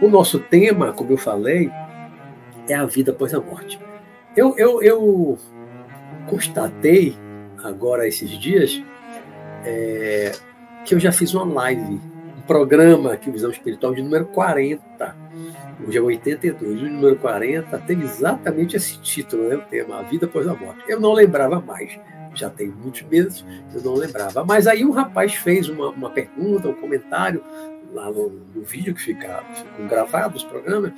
O nosso tema, como eu falei, é a vida após a morte. Eu, eu, eu constatei agora esses dias é, que eu já fiz uma live, um programa aqui, Visão Espiritual, de número 40. Hoje é 82, o número 40 tem exatamente esse título, né, o tema, A Vida Após a Morte. Eu não lembrava mais, já tem muitos meses, eu não lembrava. Mas aí um rapaz fez uma, uma pergunta, um comentário lá no, no vídeo que fica, ficam gravados os programas.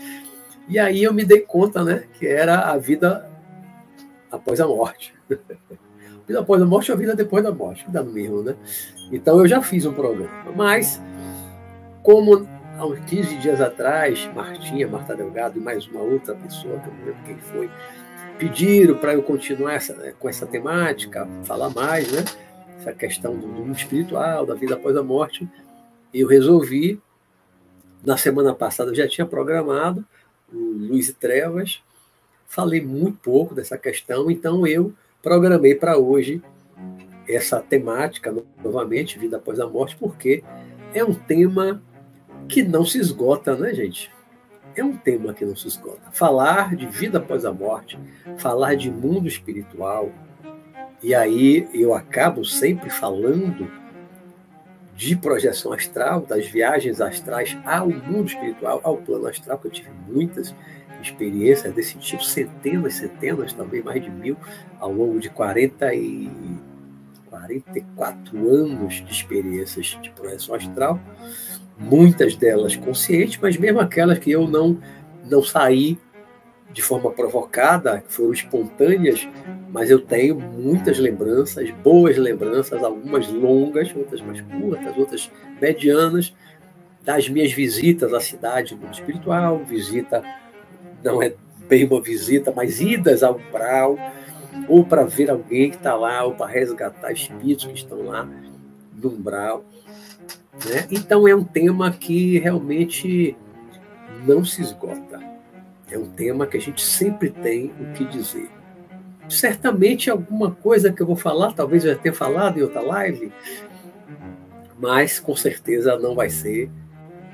E aí eu me dei conta, né, que era a vida após a morte. a vida após a morte ou a vida depois da morte, dá no mesmo, né? Então eu já fiz um programa. Mas, como há uns 15 dias atrás, Martinha, Marta Delgado e mais uma outra pessoa, que eu não lembro quem foi, pediram para eu continuar essa, né, com essa temática, falar mais, né? Essa questão do mundo espiritual, da vida após a morte eu resolvi, na semana passada eu já tinha programado o Luz e Trevas, falei muito pouco dessa questão, então eu programei para hoje essa temática, novamente, vida após a morte, porque é um tema que não se esgota, né, gente? É um tema que não se esgota. Falar de vida após a morte, falar de mundo espiritual, e aí eu acabo sempre falando de projeção astral, das viagens astrais ao mundo espiritual, ao plano astral, que eu tive muitas experiências desse tipo, centenas, centenas, também mais de mil, ao longo de 40 e 44 anos de experiências de projeção astral, muitas delas conscientes, mas mesmo aquelas que eu não não saí de forma provocada, que foram espontâneas, mas eu tenho muitas lembranças, boas lembranças, algumas longas, outras mais curtas, outras medianas, das minhas visitas à cidade do espiritual, visita, não é bem uma visita, mas idas ao umbral, ou para ver alguém que está lá, ou para resgatar espíritos que estão lá no umbral. Né? Então é um tema que realmente não se esgota é um tema que a gente sempre tem o que dizer. Certamente alguma coisa que eu vou falar, talvez eu já tenha falado em outra live, mas com certeza não vai ser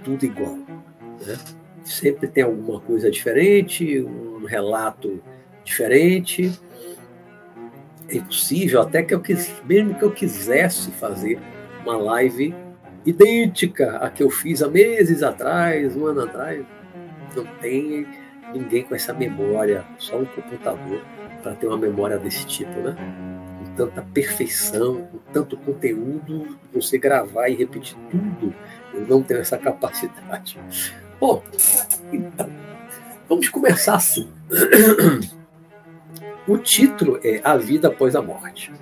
tudo igual. Né? Sempre tem alguma coisa diferente, um relato diferente. É impossível, até que eu mesmo que eu quisesse fazer uma live idêntica à que eu fiz há meses atrás, um ano atrás, não tem ninguém com essa memória, só um computador para ter uma memória desse tipo, né? Com tanta perfeição, com tanto conteúdo, você gravar e repetir tudo, eu não tenho essa capacidade. Bom, então, vamos começar assim. O título é A Vida Após a Morte.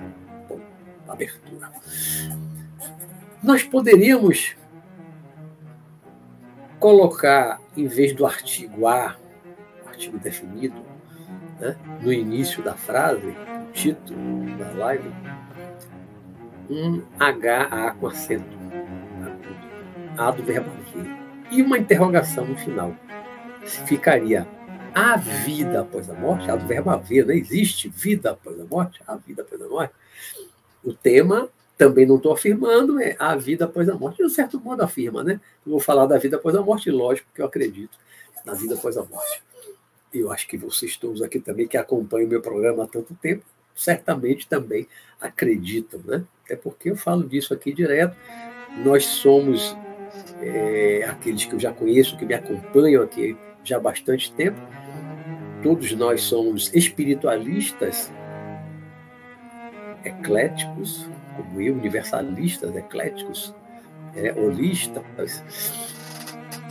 Bom, abertura. Nós poderíamos colocar, em vez do artigo A, artigo definido, né, no início da frase, no título da live, um HA com acento, A do verbo haver, e uma interrogação no final. Ficaria a vida após a morte, a do verbo haver, não existe vida após a morte, a vida após a morte. O tema também não estou afirmando, é a vida após a morte. De um certo modo afirma, né? Eu vou falar da vida após a morte, lógico que eu acredito na vida após a morte eu acho que vocês todos aqui também que acompanham o meu programa há tanto tempo, certamente também acreditam, né? Até porque eu falo disso aqui direto. Nós somos é, aqueles que eu já conheço, que me acompanham aqui já há bastante tempo. Todos nós somos espiritualistas ecléticos, como eu, universalistas ecléticos, é, holistas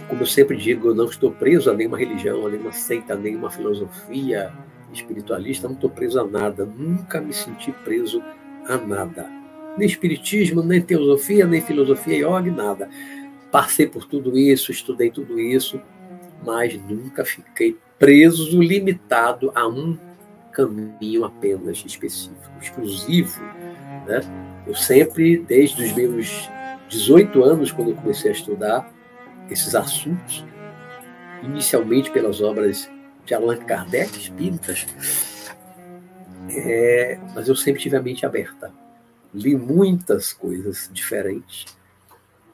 como eu sempre digo, eu não estou preso a nenhuma religião, a nenhuma seita, a nenhuma filosofia espiritualista, não estou preso a nada, nunca me senti preso a nada. Nem espiritismo, nem teosofia, nem filosofia yoga, nada. Passei por tudo isso, estudei tudo isso, mas nunca fiquei preso, limitado a um caminho apenas específico, exclusivo. Né? Eu sempre, desde os meus 18 anos, quando eu comecei a estudar, esses assuntos, inicialmente pelas obras de Allan Kardec, espíritas, É, mas eu sempre tive a mente aberta. Li muitas coisas diferentes,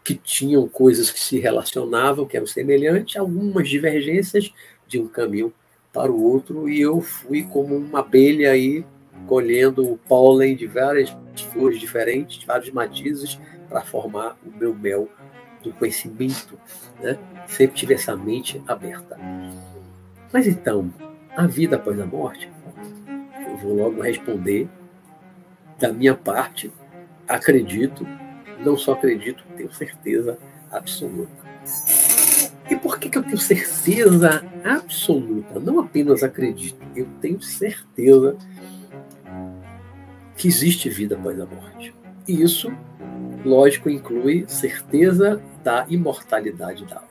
que tinham coisas que se relacionavam, que eram semelhantes, algumas divergências de um caminho para o outro, e eu fui como uma abelha aí, colhendo o pólen de várias flores diferentes, vários matizes, para formar o meu mel do conhecimento. Né? Sempre tive essa mente aberta. Mas então, a vida após a morte, eu vou logo responder da minha parte, acredito, não só acredito, tenho certeza absoluta. E por que, que eu tenho certeza absoluta? Não apenas acredito, eu tenho certeza que existe vida após a morte. E isso, lógico, inclui certeza da imortalidade da alma.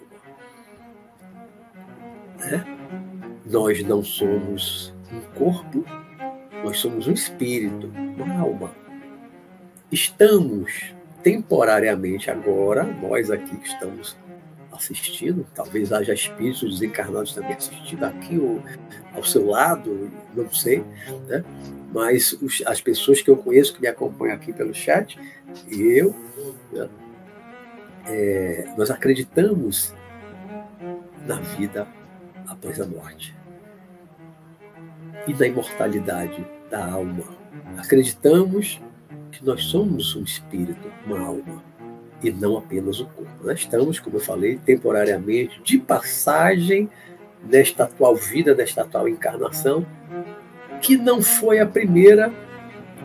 Né? Nós não somos um corpo, nós somos um espírito, uma alma. Estamos temporariamente agora, nós aqui que estamos assistindo, talvez haja espíritos desencarnados também assistindo aqui ou ao seu lado, não sei, né? mas os, as pessoas que eu conheço que me acompanham aqui pelo chat, e eu, né? é, nós acreditamos na vida após a morte e na imortalidade da alma. Acreditamos que nós somos um espírito, uma alma, e não apenas o corpo. Nós estamos, como eu falei, temporariamente de passagem nesta atual vida, nesta atual encarnação, que não foi a primeira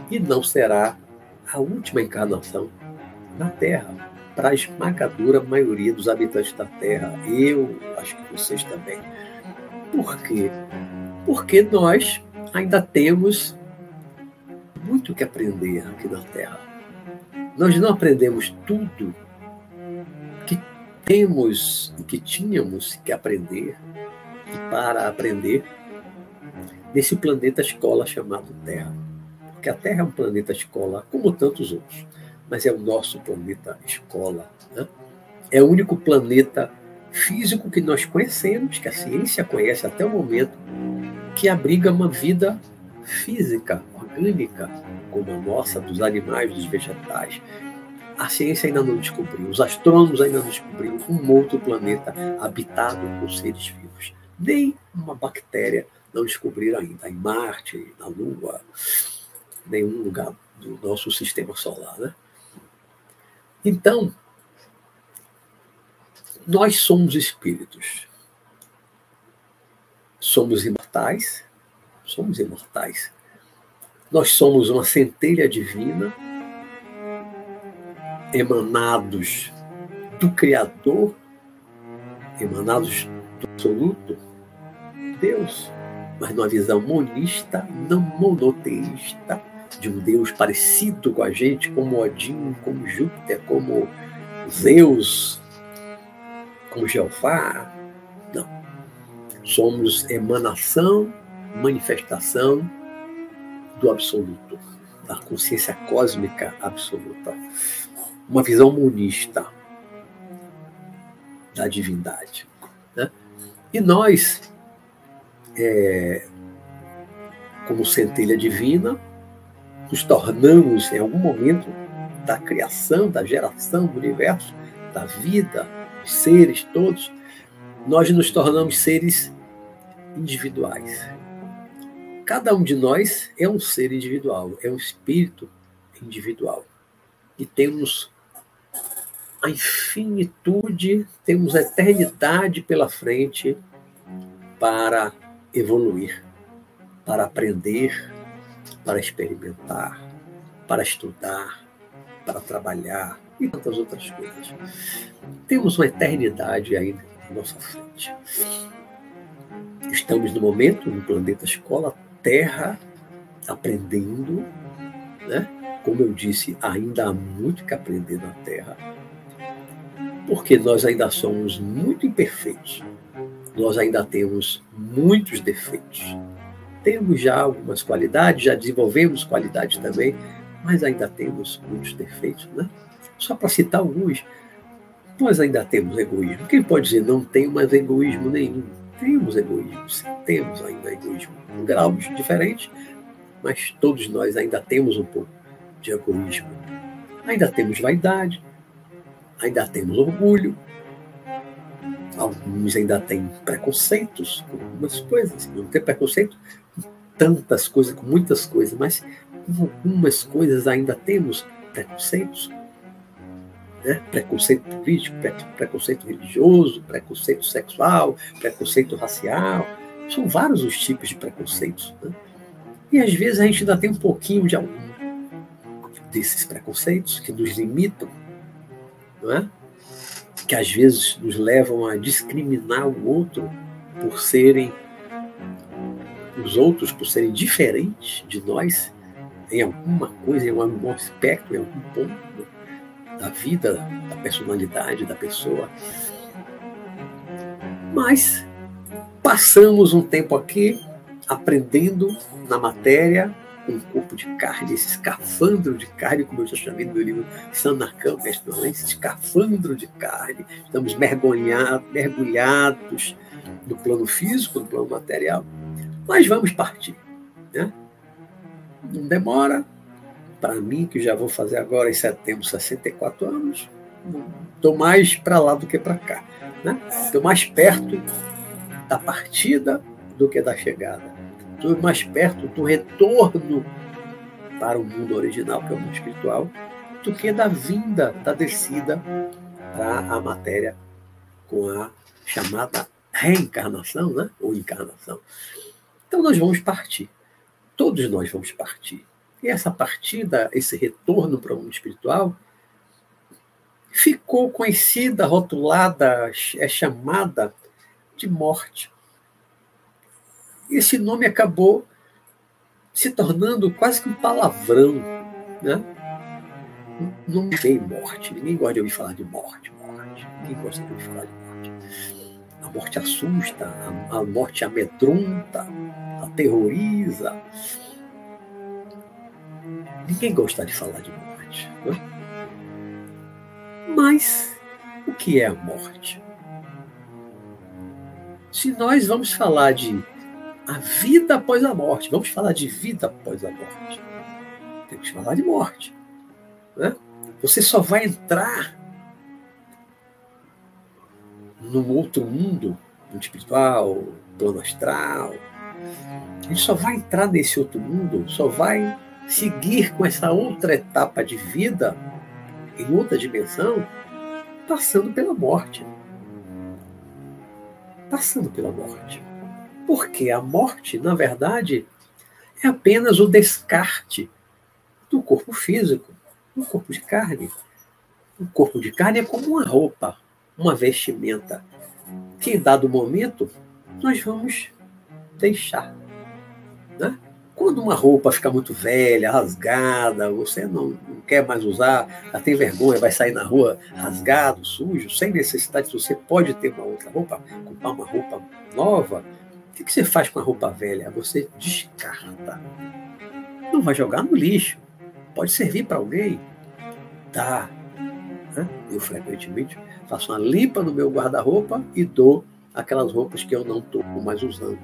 e não será a última encarnação na Terra, para a esmagadora maioria dos habitantes da Terra. Eu acho que vocês também. Por quê? porque nós ainda temos muito que aprender aqui na Terra. Nós não aprendemos tudo que temos e que tínhamos que aprender e para aprender nesse planeta escola chamado Terra. Porque a Terra é um planeta escola como tantos outros, mas é o nosso planeta escola. Né? É o único planeta físico que nós conhecemos, que a ciência conhece até o momento, que abriga uma vida física, orgânica, como a nossa, dos animais, dos vegetais. A ciência ainda não descobriu, os astrônomos ainda não descobriram um outro planeta habitado por seres vivos. Nem uma bactéria não descobriram ainda em Marte, na Lua, nenhum lugar do nosso sistema solar. Né? Então, nós somos espíritos somos imortais, somos imortais. Nós somos uma centelha divina, emanados do Criador, emanados do absoluto, Deus, mas numa visão monista, não monoteísta, de um Deus parecido com a gente, como Odin, como Júpiter, como Zeus, como Jeová, Somos emanação, manifestação do absoluto, da consciência cósmica absoluta. Uma visão monista da divindade. Né? E nós, é, como centelha divina, nos tornamos, em algum momento da criação, da geração do universo, da vida, dos seres todos, nós nos tornamos seres individuais. Cada um de nós é um ser individual, é um espírito individual. E temos a infinitude, temos a eternidade pela frente para evoluir, para aprender, para experimentar, para estudar, para trabalhar e tantas outras coisas. Temos uma eternidade ainda à nossa frente. Estamos no momento, no planeta escola, Terra, aprendendo, né? Como eu disse, ainda há muito que aprender na Terra, porque nós ainda somos muito imperfeitos, nós ainda temos muitos defeitos. Temos já algumas qualidades, já desenvolvemos qualidades também, mas ainda temos muitos defeitos, né? Só para citar alguns, nós ainda temos egoísmo. Quem pode dizer não tem mais egoísmo nenhum? Temos egoísmo, sim, temos ainda egoísmo, em graus diferentes, mas todos nós ainda temos um pouco de egoísmo. Ainda temos vaidade, ainda temos orgulho, alguns ainda têm preconceitos com algumas coisas. Não tem preconceito com tantas coisas, com muitas coisas, mas com algumas coisas ainda temos preconceitos. Né? Preconceito político, preconceito religioso, preconceito sexual, preconceito racial. São vários os tipos de preconceitos. Né? E às vezes a gente ainda tem um pouquinho de algum desses preconceitos que nos limitam, não é? que às vezes nos levam a discriminar o outro por serem os outros por serem diferentes de nós em alguma coisa, em algum aspecto, em algum ponto da vida, da personalidade da pessoa. Mas passamos um tempo aqui aprendendo na matéria um corpo de carne, esse escafandro de carne, como eu já chamei no meu livro Sanarcão, esse escafandro de carne. Estamos mergulhados, mergulhados no plano físico, no plano material, mas vamos partir. Né? Não demora. Para mim, que já vou fazer agora em setembro 64 anos, estou mais para lá do que para cá. Estou né? mais perto da partida do que da chegada estou mais perto do retorno para o mundo original, que é o mundo espiritual, do que da vinda, da descida para a matéria com a chamada reencarnação, né? ou encarnação. Então nós vamos partir. Todos nós vamos partir. E essa partida, esse retorno para o mundo espiritual, ficou conhecida, rotulada, é chamada de morte esse nome acabou se tornando quase que um palavrão. Né? Não tem morte, ninguém gosta de ouvir falar de morte, morte. Ninguém gosta de ouvir falar de morte. A morte assusta, a, morte amedronta, aterroriza. Ninguém gosta de falar de morte. Né? Mas o que é a morte? Se nós vamos falar de a vida após a morte. Vamos falar de vida após a morte. Temos que falar de morte. Né? Você só vai entrar num outro mundo, mundo espiritual, plano astral. A gente só vai entrar nesse outro mundo, só vai seguir com essa outra etapa de vida, em outra dimensão, passando pela morte. Passando pela morte. Porque a morte, na verdade, é apenas o descarte do corpo físico, do corpo de carne. O corpo de carne é como uma roupa, uma vestimenta, que em dado momento nós vamos deixar. Né? Quando uma roupa fica muito velha, rasgada, você não, não quer mais usar, já tem vergonha, vai sair na rua rasgado, sujo, sem necessidade, você pode ter uma outra roupa, comprar uma roupa nova, o que você faz com a roupa velha? Você descarta. Não vai jogar no lixo. Pode servir para alguém. Dá. Eu frequentemente faço uma limpa no meu guarda-roupa e dou aquelas roupas que eu não estou mais usando.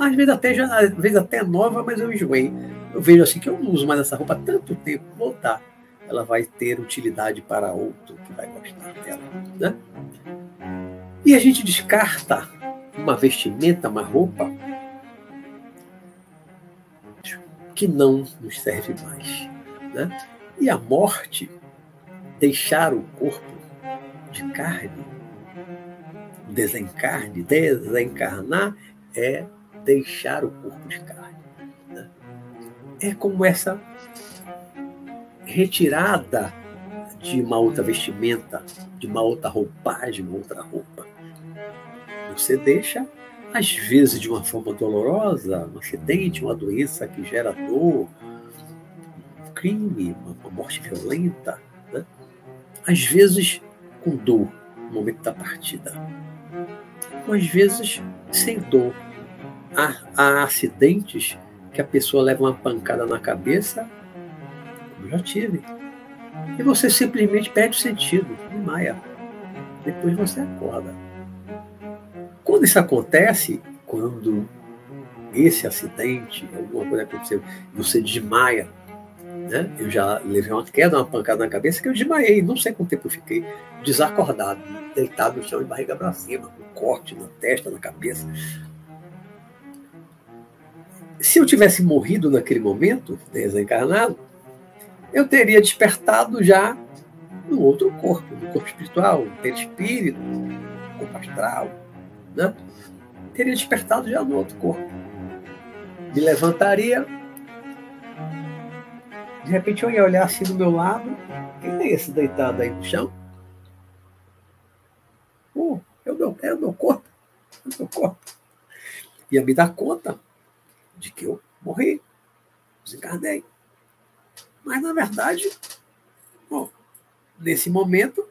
Às vezes até já, às vezes até nova, mas eu enjoei. Eu vejo assim que eu não uso mais essa roupa há tanto tempo, vou dar. Ela vai ter utilidade para outro que vai gostar dela. Né? E a gente descarta uma vestimenta, uma roupa que não nos serve mais. Né? E a morte, deixar o corpo de carne, desencarne, desencarnar é deixar o corpo de carne. Né? É como essa retirada de uma outra vestimenta, de uma outra roupagem, uma outra roupa. Você deixa, às vezes de uma forma dolorosa, um acidente, uma doença que gera dor, um crime, uma morte violenta, né? às vezes com dor no momento da partida, ou às vezes sem dor. Há, há acidentes que a pessoa leva uma pancada na cabeça, como já tive, e você simplesmente perde o sentido, maia. Depois você acorda. Quando isso acontece, quando esse acidente, alguma coisa aconteceu, você desmaia. Né? Eu já levei uma queda, uma pancada na cabeça que eu desmaiei. Não sei quanto tempo eu fiquei desacordado, deitado no chão de barriga para cima, com corte na testa, na cabeça. Se eu tivesse morrido naquele momento, desencarnado, eu teria despertado já no outro corpo, no corpo espiritual, no perispírito, no corpo astral, né? Teria despertado já no outro corpo. Me levantaria, de repente eu ia olhar assim do meu lado, quem é esse deitado aí no chão? Uh, é o meu, é o meu corpo, é o meu corpo. Ia me dar conta de que eu morri, desencarnei. Mas, na verdade, bom, nesse momento,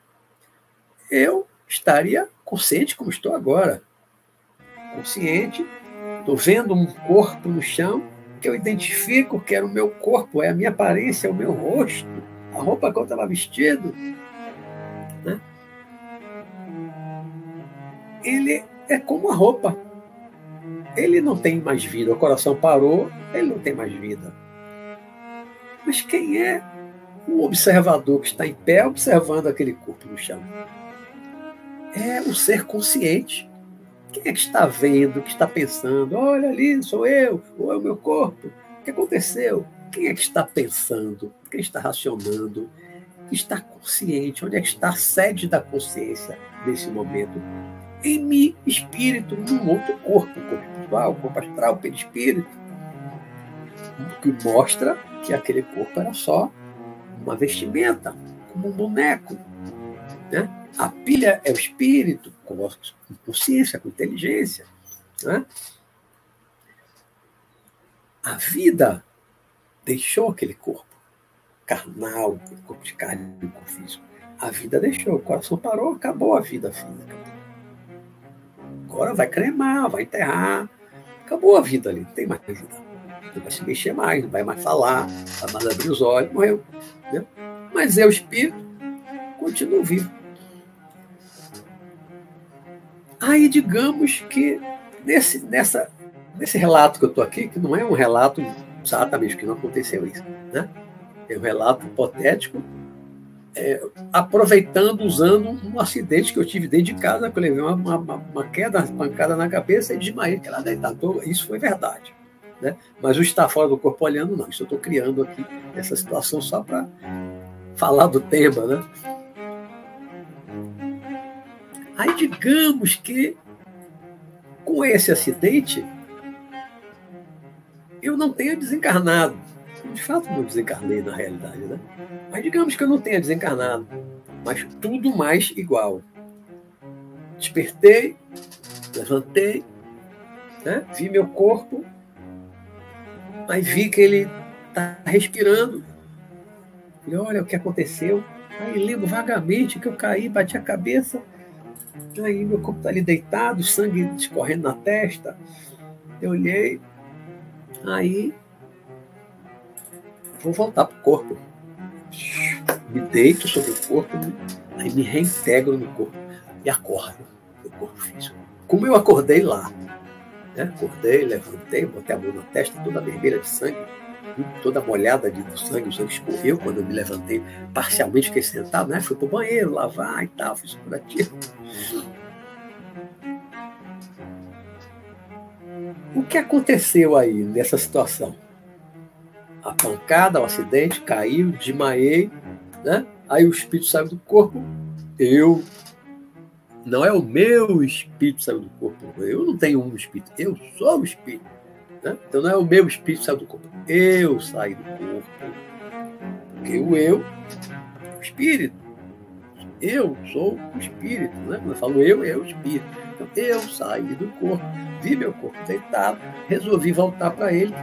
eu estaria consciente como estou agora. Consciente, estou vendo um corpo no chão que eu identifico que era o meu corpo, é a minha aparência, é o meu rosto, a roupa que eu estava vestido. Né? Ele é como a roupa. Ele não tem mais vida. O coração parou, ele não tem mais vida. Mas quem é o observador que está em pé observando aquele corpo no chão? É o ser consciente. Quem é que está vendo, que está pensando? Olha ali, sou eu, ou é o meu corpo. O que aconteceu? Quem é que está pensando? Quem está racionando? Está consciente? Onde é que está a sede da consciência nesse momento? Em mim, espírito, num outro corpo, corpo espiritual, corpo astral, perispírito, que mostra que aquele corpo era só uma vestimenta, como um boneco. Né? A pilha é o espírito, com consciência, com inteligência. Né? A vida deixou aquele corpo carnal, corpo de carne, corpo físico. A vida deixou, o coração parou, acabou a vida física. Agora vai cremar, vai enterrar. Acabou a vida ali, não tem mais vida não vai se mexer mais, não vai mais falar, vai mais abrir os olhos, morreu. Né? Mas eu, espírito, continuo vivo. Aí, digamos que nesse, nessa, nesse relato que eu estou aqui, que não é um relato exatamente que não aconteceu isso, né? é um relato hipotético, é, aproveitando, usando um acidente que eu tive dentro de casa, que eu levei uma, uma, uma queda, uma pancada na cabeça e desmaiei, que ela deitado. Isso foi verdade. Né? Mas o estar fora do corpo olhando, não. Isso eu estou criando aqui essa situação só para falar do tema. Né? Aí, digamos que com esse acidente, eu não tenha desencarnado. De fato, não desencarnei na realidade, né? Mas digamos que eu não tenha desencarnado, mas tudo mais igual. Despertei, levantei, né? vi meu corpo Aí vi que ele está respirando. Falei, olha o que aconteceu. Aí lembro vagamente que eu caí, bati a cabeça. Aí meu corpo está ali deitado, sangue escorrendo na testa. Eu olhei. Aí vou voltar para o corpo. Me deito sobre o corpo, aí me reintegro no corpo e acordo no corpo físico. Como eu acordei lá, né? Acordei, levantei, botei a mão na testa, toda vermelha de sangue, toda molhada de sangue, o sangue escorreu quando eu me levantei, parcialmente fiquei sentado, né? Fui para o banheiro, lavar e tal, fiz curativo. O que aconteceu aí nessa situação? A pancada, o acidente, caiu, desmaiei, né? Aí o espírito saiu do corpo, eu não é o meu espírito saiu do corpo. Eu não tenho um espírito. Eu sou o espírito. Né? Então não é o meu espírito saiu do corpo. Eu saí do corpo. Porque o eu é o espírito. Eu sou o espírito. Né? Quando eu falo eu, é o espírito. Então eu saí do corpo, vi meu corpo deitado, resolvi voltar para ele.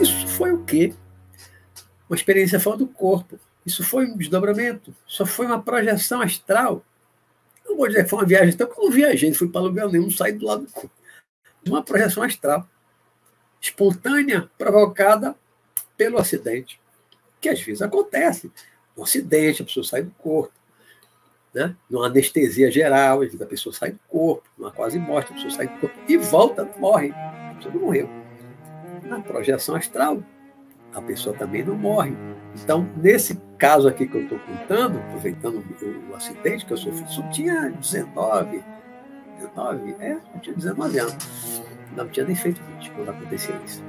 Isso foi o quê? Uma experiência fora do corpo. Isso foi um desdobramento. Só foi uma projeção astral não vou dizer que foi uma viagem, porque eu não viajei, não fui para lugar nenhum, saí do lado do corpo. Uma projeção astral, espontânea, provocada pelo acidente, que às vezes acontece. Um acidente, a pessoa sai do corpo, né? numa anestesia geral, a pessoa sai do corpo, numa quase morte, a pessoa sai do corpo e volta, morre. pessoa não morreu. Na projeção astral, a pessoa também não morre. Então, nesse caso aqui que eu estou contando, aproveitando o, o, acidente que eu sofri, só tinha 19, 19, é, eu tinha 19 anos. Não tinha nem feito 20 quando aconteceu isso.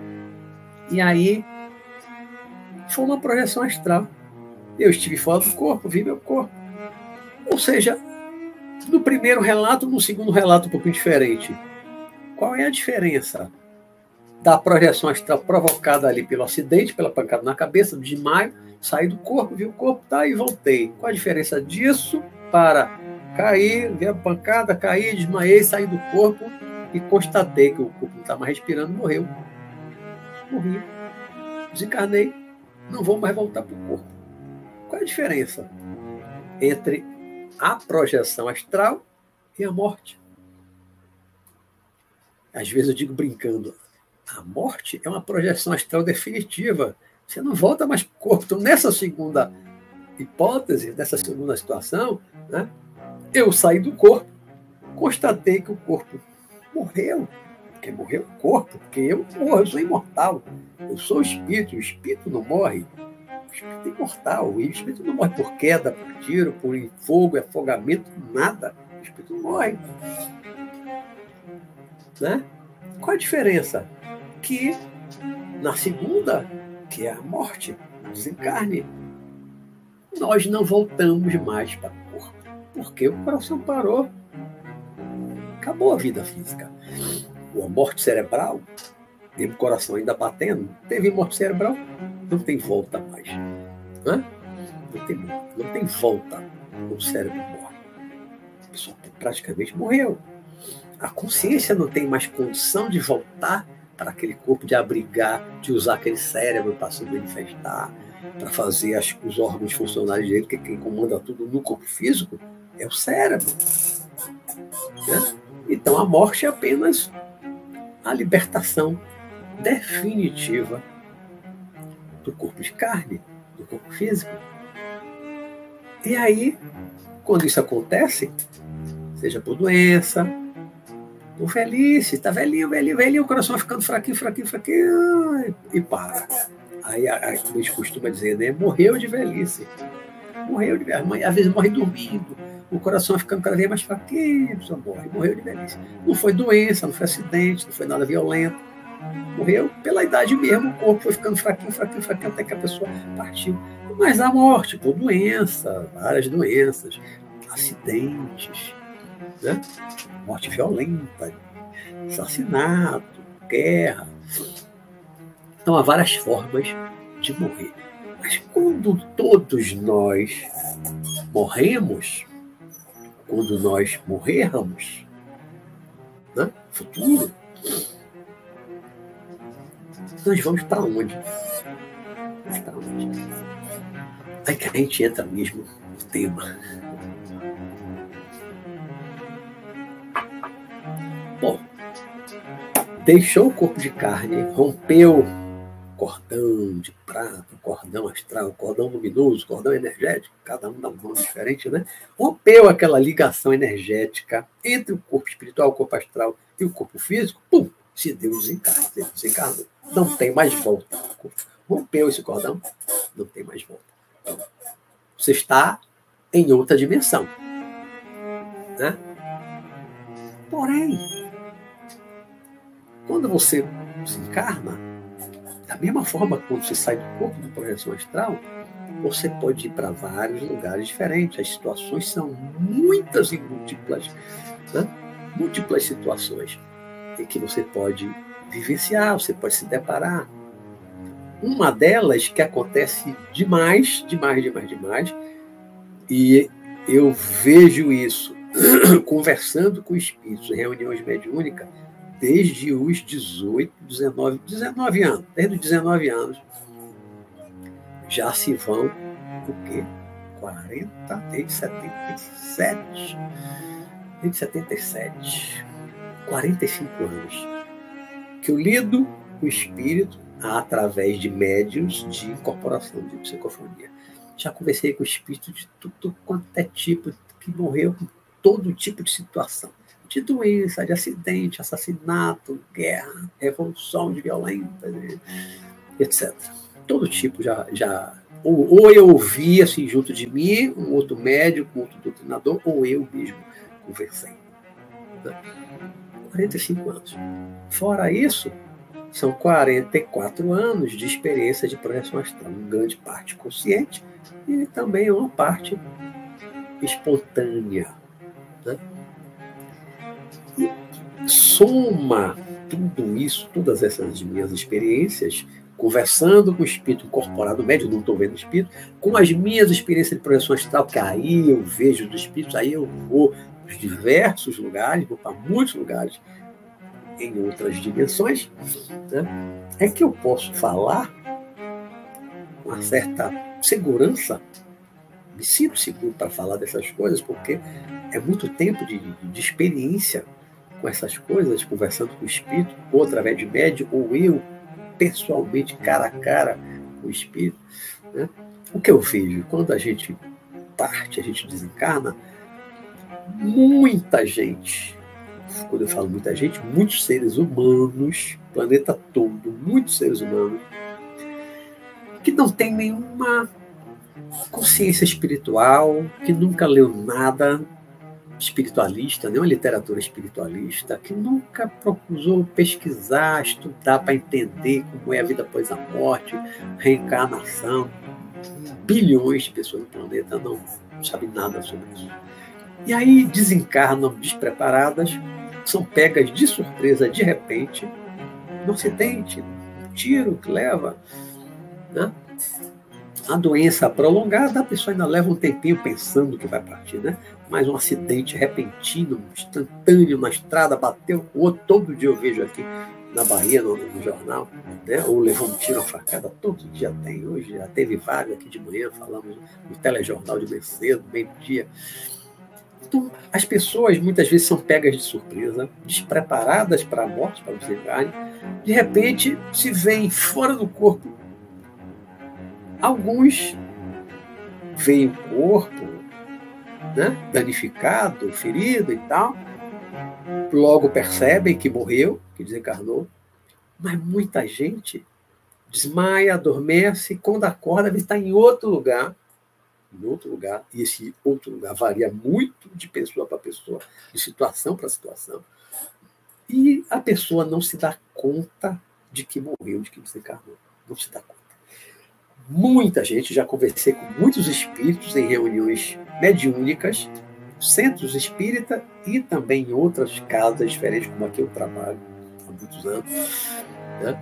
E aí, foi uma projeção astral. Eu estive fora do corpo, vi meu corpo. Ou seja, no primeiro relato, no segundo relato, um pouquinho diferente. Qual é a diferença da projeção astral provocada ali pelo acidente, pela pancada na cabeça, de maio, saí do corpo, vi o corpo, tá, e voltei. Qual a diferença disso para cair, ver a pancada, cair, desmaiei, sair do corpo e constatei que o corpo não está mais respirando, morreu. Morri. Desencarnei. Não vou mais voltar para o corpo. Qual a diferença entre a projeção astral e a morte? Às vezes eu digo brincando, a morte é uma projeção astral definitiva. Você não volta mais para o corpo. Então, nessa segunda hipótese, nessa segunda situação, né, eu saí do corpo, constatei que o corpo morreu. Porque morreu o corpo, porque eu morro, eu sou imortal. Eu sou espírito, o espírito não morre. O espírito é imortal. O espírito não morre por queda, por tiro, por fogo, afogamento, nada. O espírito não morre. Né? Qual a diferença? Que na segunda, que é a morte, o desencarne, nós não voltamos mais para o corpo. Porque o coração parou. Acabou a vida física. A morte cerebral, mesmo o coração ainda batendo, teve morte cerebral, não tem volta mais. Não tem, não tem volta. O cérebro morre. A pessoa praticamente morreu. A consciência não tem mais condição de voltar para aquele corpo, de abrigar, de usar aquele cérebro para se manifestar, para fazer as, os órgãos funcionarem direito, porque quem comanda tudo no corpo físico é o cérebro. Né? Então a morte é apenas a libertação definitiva do corpo de carne, do corpo físico. E aí, quando isso acontece, seja por doença, Tô velhice, está velhinho, velhinho, velhinho, o coração ficando fraquinho, fraquinho, fraquinho, e para. Aí, como a gente costuma dizer, né? Morreu de velhice. Morreu de velhice. Às vezes morre dormindo, o coração ficando cada vez mais fraquinho, a pessoa morre, morreu de velhice. Não foi doença, não foi acidente, não foi nada violento. Morreu pela idade mesmo, o corpo foi ficando fraquinho, fraquinho, fraquinho, até que a pessoa partiu. Mas a morte, por doença, várias doenças, acidentes, né? morte violenta, assassinato, guerra. Então há várias formas de morrer. Mas quando todos nós morremos, quando nós morrermos, né? futuro, nós vamos para onde? Para onde? Aí que a gente entra mesmo no tema. Deixou o corpo de carne, rompeu cordão de prata, cordão astral, cordão luminoso, cordão energético, cada um dá um nome diferente, né? Rompeu aquela ligação energética entre o corpo espiritual, o corpo astral e o corpo físico, pum, se deu desencarno, desencarnou. Não tem mais volta. Rompeu esse cordão, não tem mais volta. Então, você está em outra dimensão. Né? Porém, quando você se encarna, da mesma forma quando você sai do corpo da projeção astral, você pode ir para vários lugares diferentes. As situações são muitas e múltiplas, né? múltiplas situações em que você pode vivenciar, você pode se deparar. Uma delas que acontece demais, demais, demais, demais, e eu vejo isso conversando com espíritos em reuniões mediúnicas, desde os 18, 19, 19 anos. Desde os 19 anos já se vão o quê? 40, desde 77. Desde 77. 45 anos. Que eu lido o espírito através de médios de incorporação de psicofonia. Já conversei com espíritos de tudo quanto é tipo, que morreu com todo tipo de situação de doença, de acidente, assassinato, guerra, revolução de violenta, etc. Todo tipo já, já ou, ou, eu ouvi assim junto de mim, um outro médico, um outro doutrinador, ou eu mesmo conversei. 45 anos. Fora isso, são 44 anos de experiência de projeção astral, uma grande parte consciente e também uma parte espontânea. Soma tudo isso, todas essas minhas experiências, conversando com o espírito incorporado, médio, não estou vendo o espírito, com as minhas experiências de projeção astral, que aí eu vejo do espírito, aí eu vou para diversos lugares, vou para muitos lugares em outras dimensões, né, é que eu posso falar com uma certa segurança, me sinto seguro para falar dessas coisas, porque é muito tempo de, de experiência com essas coisas, conversando com o espírito, ou através de médio, ou eu pessoalmente, cara a cara com o espírito. Né? O que eu vejo quando a gente parte, a gente desencarna, muita gente, quando eu falo muita gente, muitos seres humanos, planeta todo, muitos seres humanos, que não tem nenhuma consciência espiritual, que nunca leu nada espiritualista, nenhuma literatura espiritualista, que nunca procurou pesquisar, estudar para entender como é a vida após a morte, reencarnação. Bilhões de pessoas no planeta não sabem nada sobre isso. E aí desencarnam despreparadas, são pegas de surpresa de repente, no acidente, um tiro que leva. Né? A doença prolongada, a pessoa ainda leva um tempinho pensando que vai partir, né? Mas um acidente repentino, instantâneo na estrada, bateu o outro, todo dia eu vejo aqui na Bahia, no, no jornal, né? ou levou um tiro, uma facada, todo dia tem. Hoje já teve vários aqui de manhã, falamos no telejornal de bem meio-dia. Então, as pessoas muitas vezes são pegas de surpresa, despreparadas para a morte, para o de repente se veem fora do corpo. Alguns veem o corpo né, danificado, ferido e tal, logo percebem que morreu, que desencarnou, mas muita gente desmaia, adormece, quando acorda, está em outro lugar em outro lugar, e esse outro lugar varia muito de pessoa para pessoa, de situação para situação, e a pessoa não se dá conta de que morreu, de que desencarnou. Não se dá conta. Muita gente, já conversei com muitos espíritos em reuniões mediúnicas, centros espírita e também em outras casas diferentes, como aqui eu trabalho há muitos anos. Né?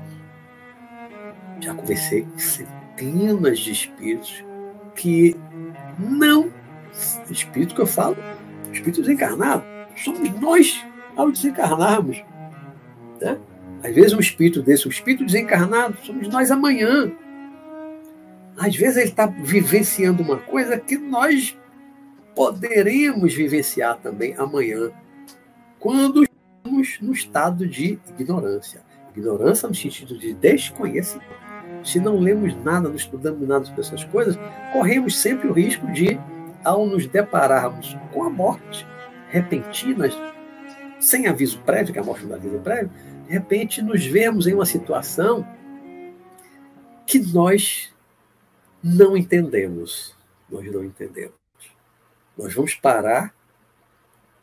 Já conversei com centenas de espíritos que não, espírito que eu falo, espírito desencarnado, somos nós ao desencarnarmos. Né? Às vezes um espírito desse, um espírito desencarnado, somos nós amanhã. Às vezes ele está vivenciando uma coisa que nós poderemos vivenciar também amanhã, quando estamos no estado de ignorância. Ignorância no sentido de desconhecimento se não lemos nada, não estudamos nada sobre essas coisas, corremos sempre o risco de, ao nos depararmos com a morte repentina, sem aviso prévio, que a morte não dá aviso prévio, de repente nos vemos em uma situação que nós não entendemos. Nós não entendemos. Nós vamos parar,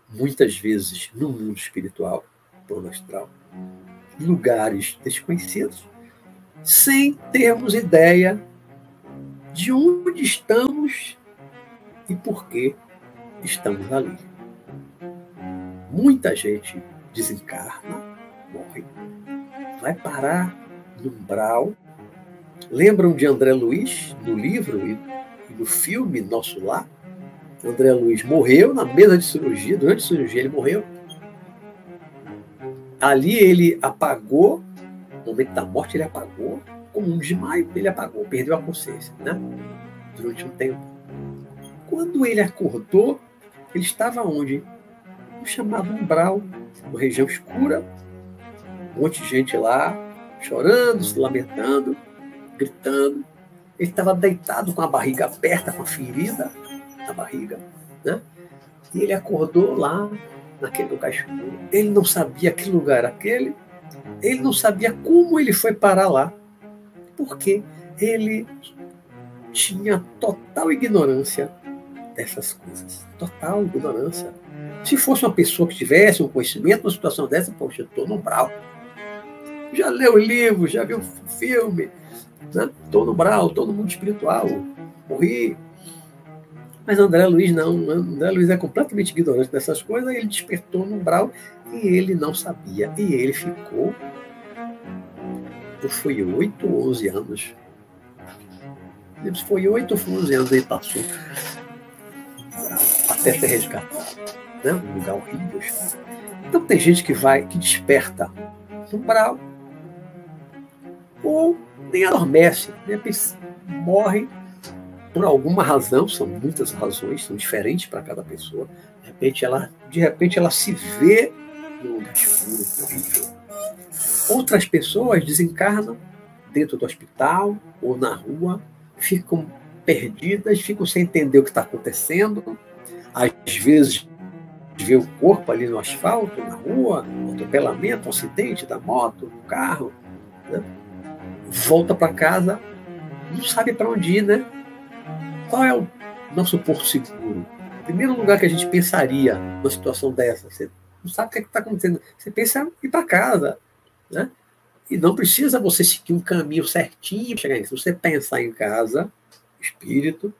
muitas vezes, no mundo espiritual, plano astral, em lugares desconhecidos, sem termos ideia de onde estamos e por que estamos ali. Muita gente desencarna, morre, vai parar no umbral. Lembram de André Luiz, no livro e no filme Nosso Lar? André Luiz morreu na mesa de cirurgia, durante a cirurgia ele morreu. Ali ele apagou no momento da morte ele apagou, como um desmaio, ele apagou, perdeu a consciência, né? Durante um tempo. Quando ele acordou, ele estava onde? No chamado umbral, uma região escura, um monte de gente lá, chorando, se lamentando, gritando. Ele estava deitado com a barriga aberta, com a ferida na barriga, né? E ele acordou lá naquele lugar escuro. Ele não sabia que lugar era aquele, ele não sabia como ele foi parar lá, porque ele tinha total ignorância dessas coisas. Total ignorância. Se fosse uma pessoa que tivesse um conhecimento, uma situação dessa, poxa, eu estou no brau. Já leu o livro, já viu o filme, estou né? no brau, estou no mundo espiritual, morri. Mas André Luiz não, André Luiz é completamente ignorante dessas coisas, ele despertou no brau e ele não sabia. E ele ficou, foi oito ou onze anos. Foi oito ou foi onze anos ele passou até ser resgatado. Né? Um lugar horrível. Então tem gente que vai, que desperta no brau, ou nem adormece, né? morre por alguma razão, são muitas razões, são diferentes para cada pessoa. De repente ela, de repente ela se vê no escuro, horrível. Outras pessoas desencarnam dentro do hospital ou na rua, ficam perdidas, ficam sem entender o que está acontecendo. Às vezes vê o corpo ali no asfalto, na rua, um atropelamento, acidente da moto, do carro. Né? Volta para casa, não sabe para onde ir, né? Qual é o nosso porto seguro? Primeiro lugar que a gente pensaria numa situação dessa, você não sabe o que é está acontecendo. Você pensa em ir para casa, né? E não precisa você seguir um caminho certinho chegar nisso. Se você pensar em casa, espírito,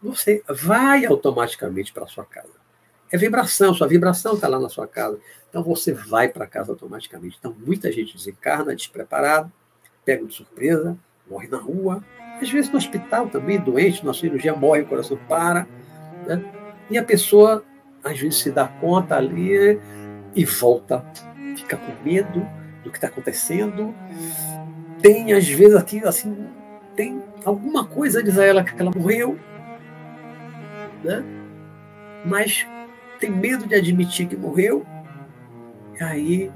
você vai automaticamente para sua casa. É vibração, sua vibração está lá na sua casa. Então você vai para casa automaticamente. Então muita gente desencarna despreparado, pega de surpresa, morre na rua, às vezes no hospital também, doente, na cirurgia morre, o coração para. Né? E a pessoa, às vezes, se dá conta ali e volta, fica com medo do que está acontecendo. Tem, às vezes, aqui, assim, tem alguma coisa, diz a ela, que ela morreu, né? mas tem medo de admitir que morreu. E aí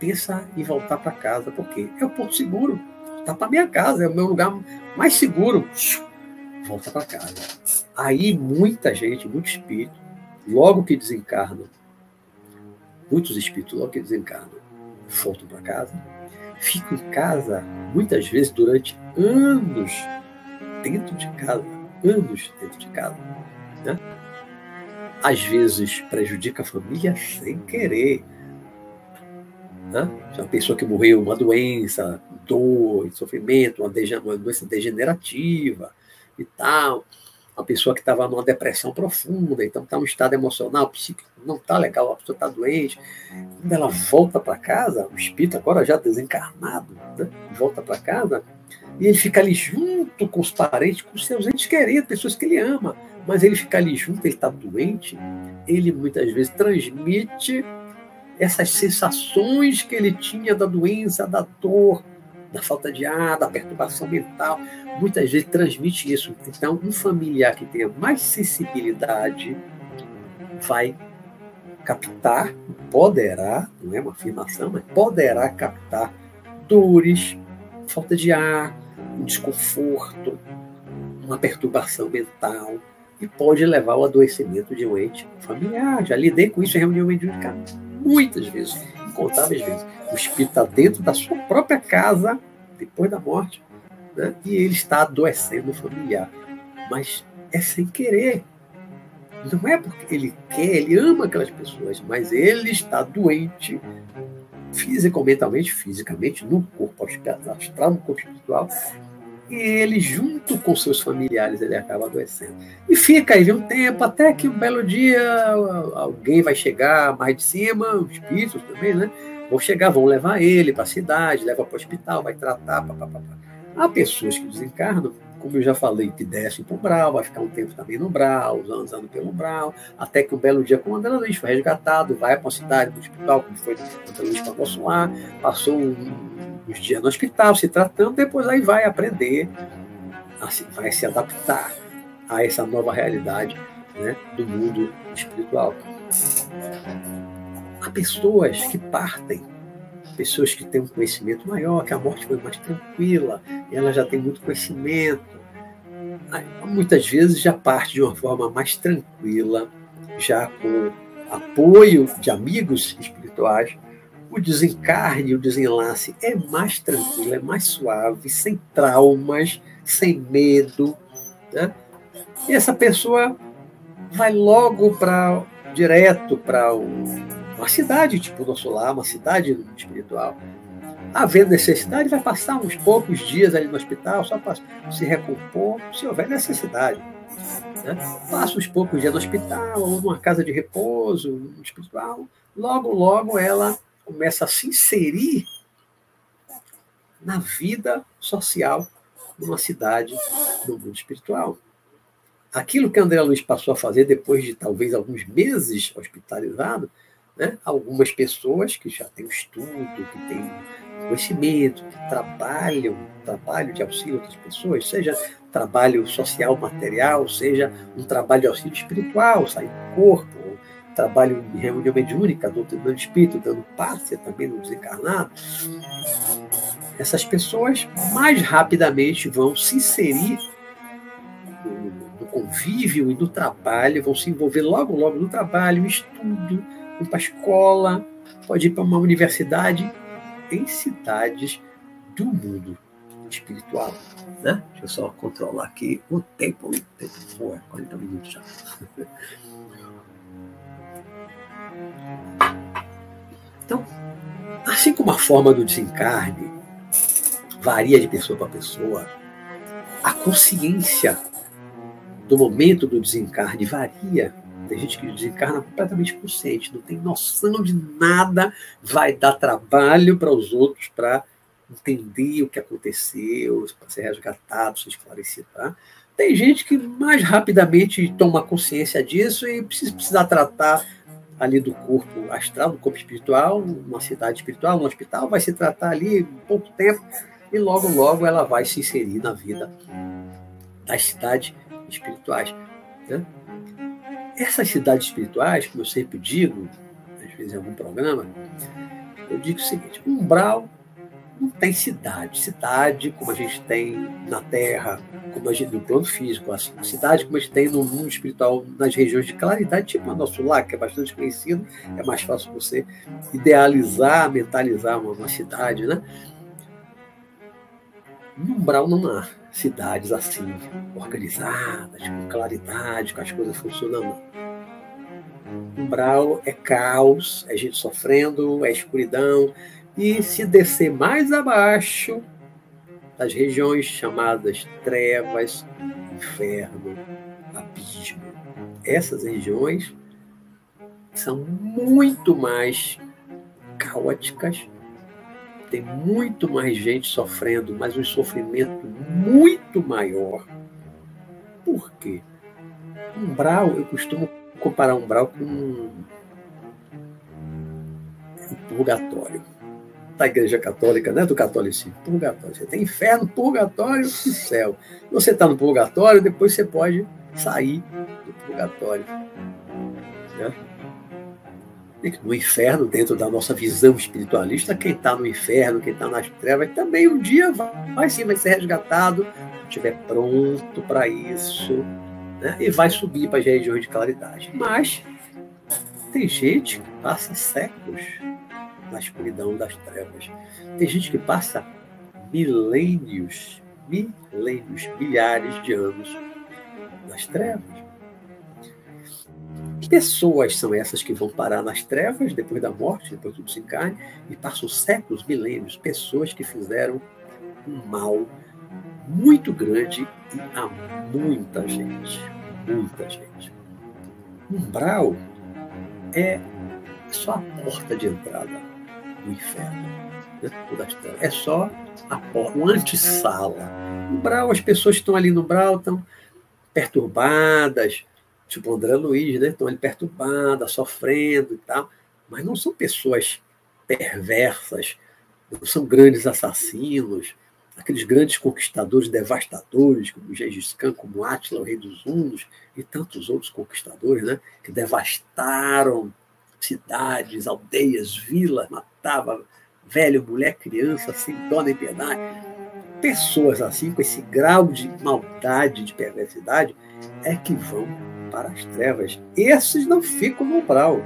pensa em voltar para casa, porque é o ponto seguro voltar para minha casa, é o meu lugar mais seguro. Volta para casa. Aí muita gente, muito espírito, logo que desencarnam, muitos espíritos logo que desencarnam, voltam para casa, ficam em casa muitas vezes durante anos dentro de casa, anos dentro de casa, né? Às vezes prejudica a família sem querer. Né? Uma pessoa que morreu, uma doença, dor, sofrimento, uma, uma doença degenerativa e tal. Uma pessoa que estava numa depressão profunda, então está um estado emocional, psíquico, não está legal, a pessoa está doente. Quando ela volta para casa, o espírito agora já desencarnado, né? volta para casa, e ele fica ali junto com os parentes, com os seus entes queridos, pessoas que ele ama. Mas ele fica ali junto, ele está doente, ele muitas vezes transmite essas sensações que ele tinha da doença, da dor, da falta de ar, da perturbação mental, muitas vezes transmite isso. Então, um familiar que tenha mais sensibilidade vai captar, poderá, não é uma afirmação, mas poderá captar dores, falta de ar, um desconforto, uma perturbação mental e pode levar ao adoecimento de um ente familiar. Já lidei com isso em reunião mediúnica muitas vezes, incontáveis vezes. O espírito está dentro da sua própria casa, depois da morte, né? e ele está adoecendo o familiar. Mas é sem querer. Não é porque ele quer, ele ama aquelas pessoas, mas ele está doente físico, mentalmente, fisicamente, no corpo astral, no corpo espiritual, e ele, junto com seus familiares, ele acaba adoecendo. E fica aí um tempo, até que um belo dia alguém vai chegar mais de cima, os espíritos também, né? Vão chegar, vão levar ele para a cidade, levar para o hospital, vai tratar, papapá. Há pessoas que desencarnam, como eu já falei, que descem para o umbral, vai ficar um tempo também no umbral, andando pelo umbral, até que um belo dia, como André Luiz foi resgatado, vai para a cidade, para o hospital, como foi André Luiz para Bolsonaro, passou um, uns dias no hospital, se tratando, depois aí vai aprender, assim, vai se adaptar a essa nova realidade né, do mundo espiritual. Há pessoas que partem, pessoas que têm um conhecimento maior, que a morte foi mais tranquila, ela já tem muito conhecimento. Muitas vezes já parte de uma forma mais tranquila, já com apoio de amigos espirituais, o desencarne, o desenlace é mais tranquilo, é mais suave, sem traumas, sem medo. Né? E essa pessoa vai logo para direto para uma cidade, tipo nosso lar, uma cidade espiritual. Havendo necessidade, vai passar uns poucos dias ali no hospital, só para se recompor, se houver necessidade. Né? Passa uns poucos dias no hospital, ou numa casa de repouso espiritual. Logo, logo ela começa a se inserir na vida social numa cidade no mundo espiritual. Aquilo que André Luiz passou a fazer depois de talvez alguns meses hospitalizado, né? algumas pessoas que já têm estudo, que têm conhecimento, que trabalham, trabalho de auxílio a outras pessoas, seja trabalho social, material, seja um trabalho de auxílio espiritual, sair do corpo, trabalho em reunião mediúnica, doutrina do espírito, dando passe também no desencarnado, essas pessoas mais rapidamente vão se inserir no, no convívio e no trabalho, vão se envolver logo, logo no trabalho, no estudo, ir para a escola, pode ir para uma universidade em cidades do mundo espiritual. Né? Deixa eu só controlar aqui o tempo. O tempo foi 40 minutos já. Então, assim como a forma do desencarne varia de pessoa para pessoa, a consciência do momento do desencarne varia. Tem gente que desencarna completamente consciente, não tem noção de nada, vai dar trabalho para os outros para entender o que aconteceu, para ser resgatado, ser esclarecido. Tá? Tem gente que mais rapidamente toma consciência disso e precisa, precisa tratar ali do corpo astral, do corpo espiritual, uma cidade espiritual, um hospital, vai se tratar ali pouco tempo e logo, logo ela vai se inserir na vida das cidades espirituais. Né? Essas cidades espirituais, como eu sempre digo, às vezes em algum programa, eu digo o seguinte: umbral não tem cidade. Cidade, como a gente tem na Terra, como a gente no plano físico, a cidade como a gente tem no mundo espiritual, nas regiões de claridade, tipo o nosso lar, que é bastante conhecido, é mais fácil você idealizar, mentalizar uma, uma cidade, né? No umbral não há cidades assim, organizadas, com claridade, com as coisas funcionando. Umbral é caos, é gente sofrendo, é escuridão, e se descer mais abaixo, das regiões chamadas trevas, inferno, abismo. Essas regiões são muito mais caóticas, tem muito mais gente sofrendo, mas um sofrimento muito maior. Por quê? Umbral, eu costumo comparar umbral com um purgatório da Igreja Católica, né, do catolicismo, purgatório. Você tem inferno, purgatório e céu. Você está no purgatório, depois você pode sair do purgatório. Né? No inferno, dentro da nossa visão espiritualista, quem está no inferno, quem está nas trevas, também um dia vai, vai sim, vai ser resgatado, estiver pronto para isso, né? e vai subir para as regiões de claridade. Mas tem gente que passa séculos na escuridão das trevas. Tem gente que passa milênios, milênios, milhares de anos nas trevas. Pessoas são essas que vão parar nas trevas depois da morte, depois do desencarne, e passam séculos, milênios, pessoas que fizeram um mal muito grande e a muita gente. Muita gente. Umbral é só a porta de entrada do inferno. Né? É só a porta, uma antessala. No Brau, as pessoas que estão ali no Brau estão perturbadas, tipo André Luiz, né? estão ali perturbadas, sofrendo e tal, mas não são pessoas perversas, não são grandes assassinos, aqueles grandes conquistadores devastadores, como Gengis Khan, como Átila, o rei dos Hunos, e tantos outros conquistadores, né? que devastaram cidades, aldeias, vilas, matava velho, mulher, criança, sem dó nem piedade. Pessoas assim, com esse grau de maldade, de perversidade, é que vão para as trevas. Esses não ficam no umbral.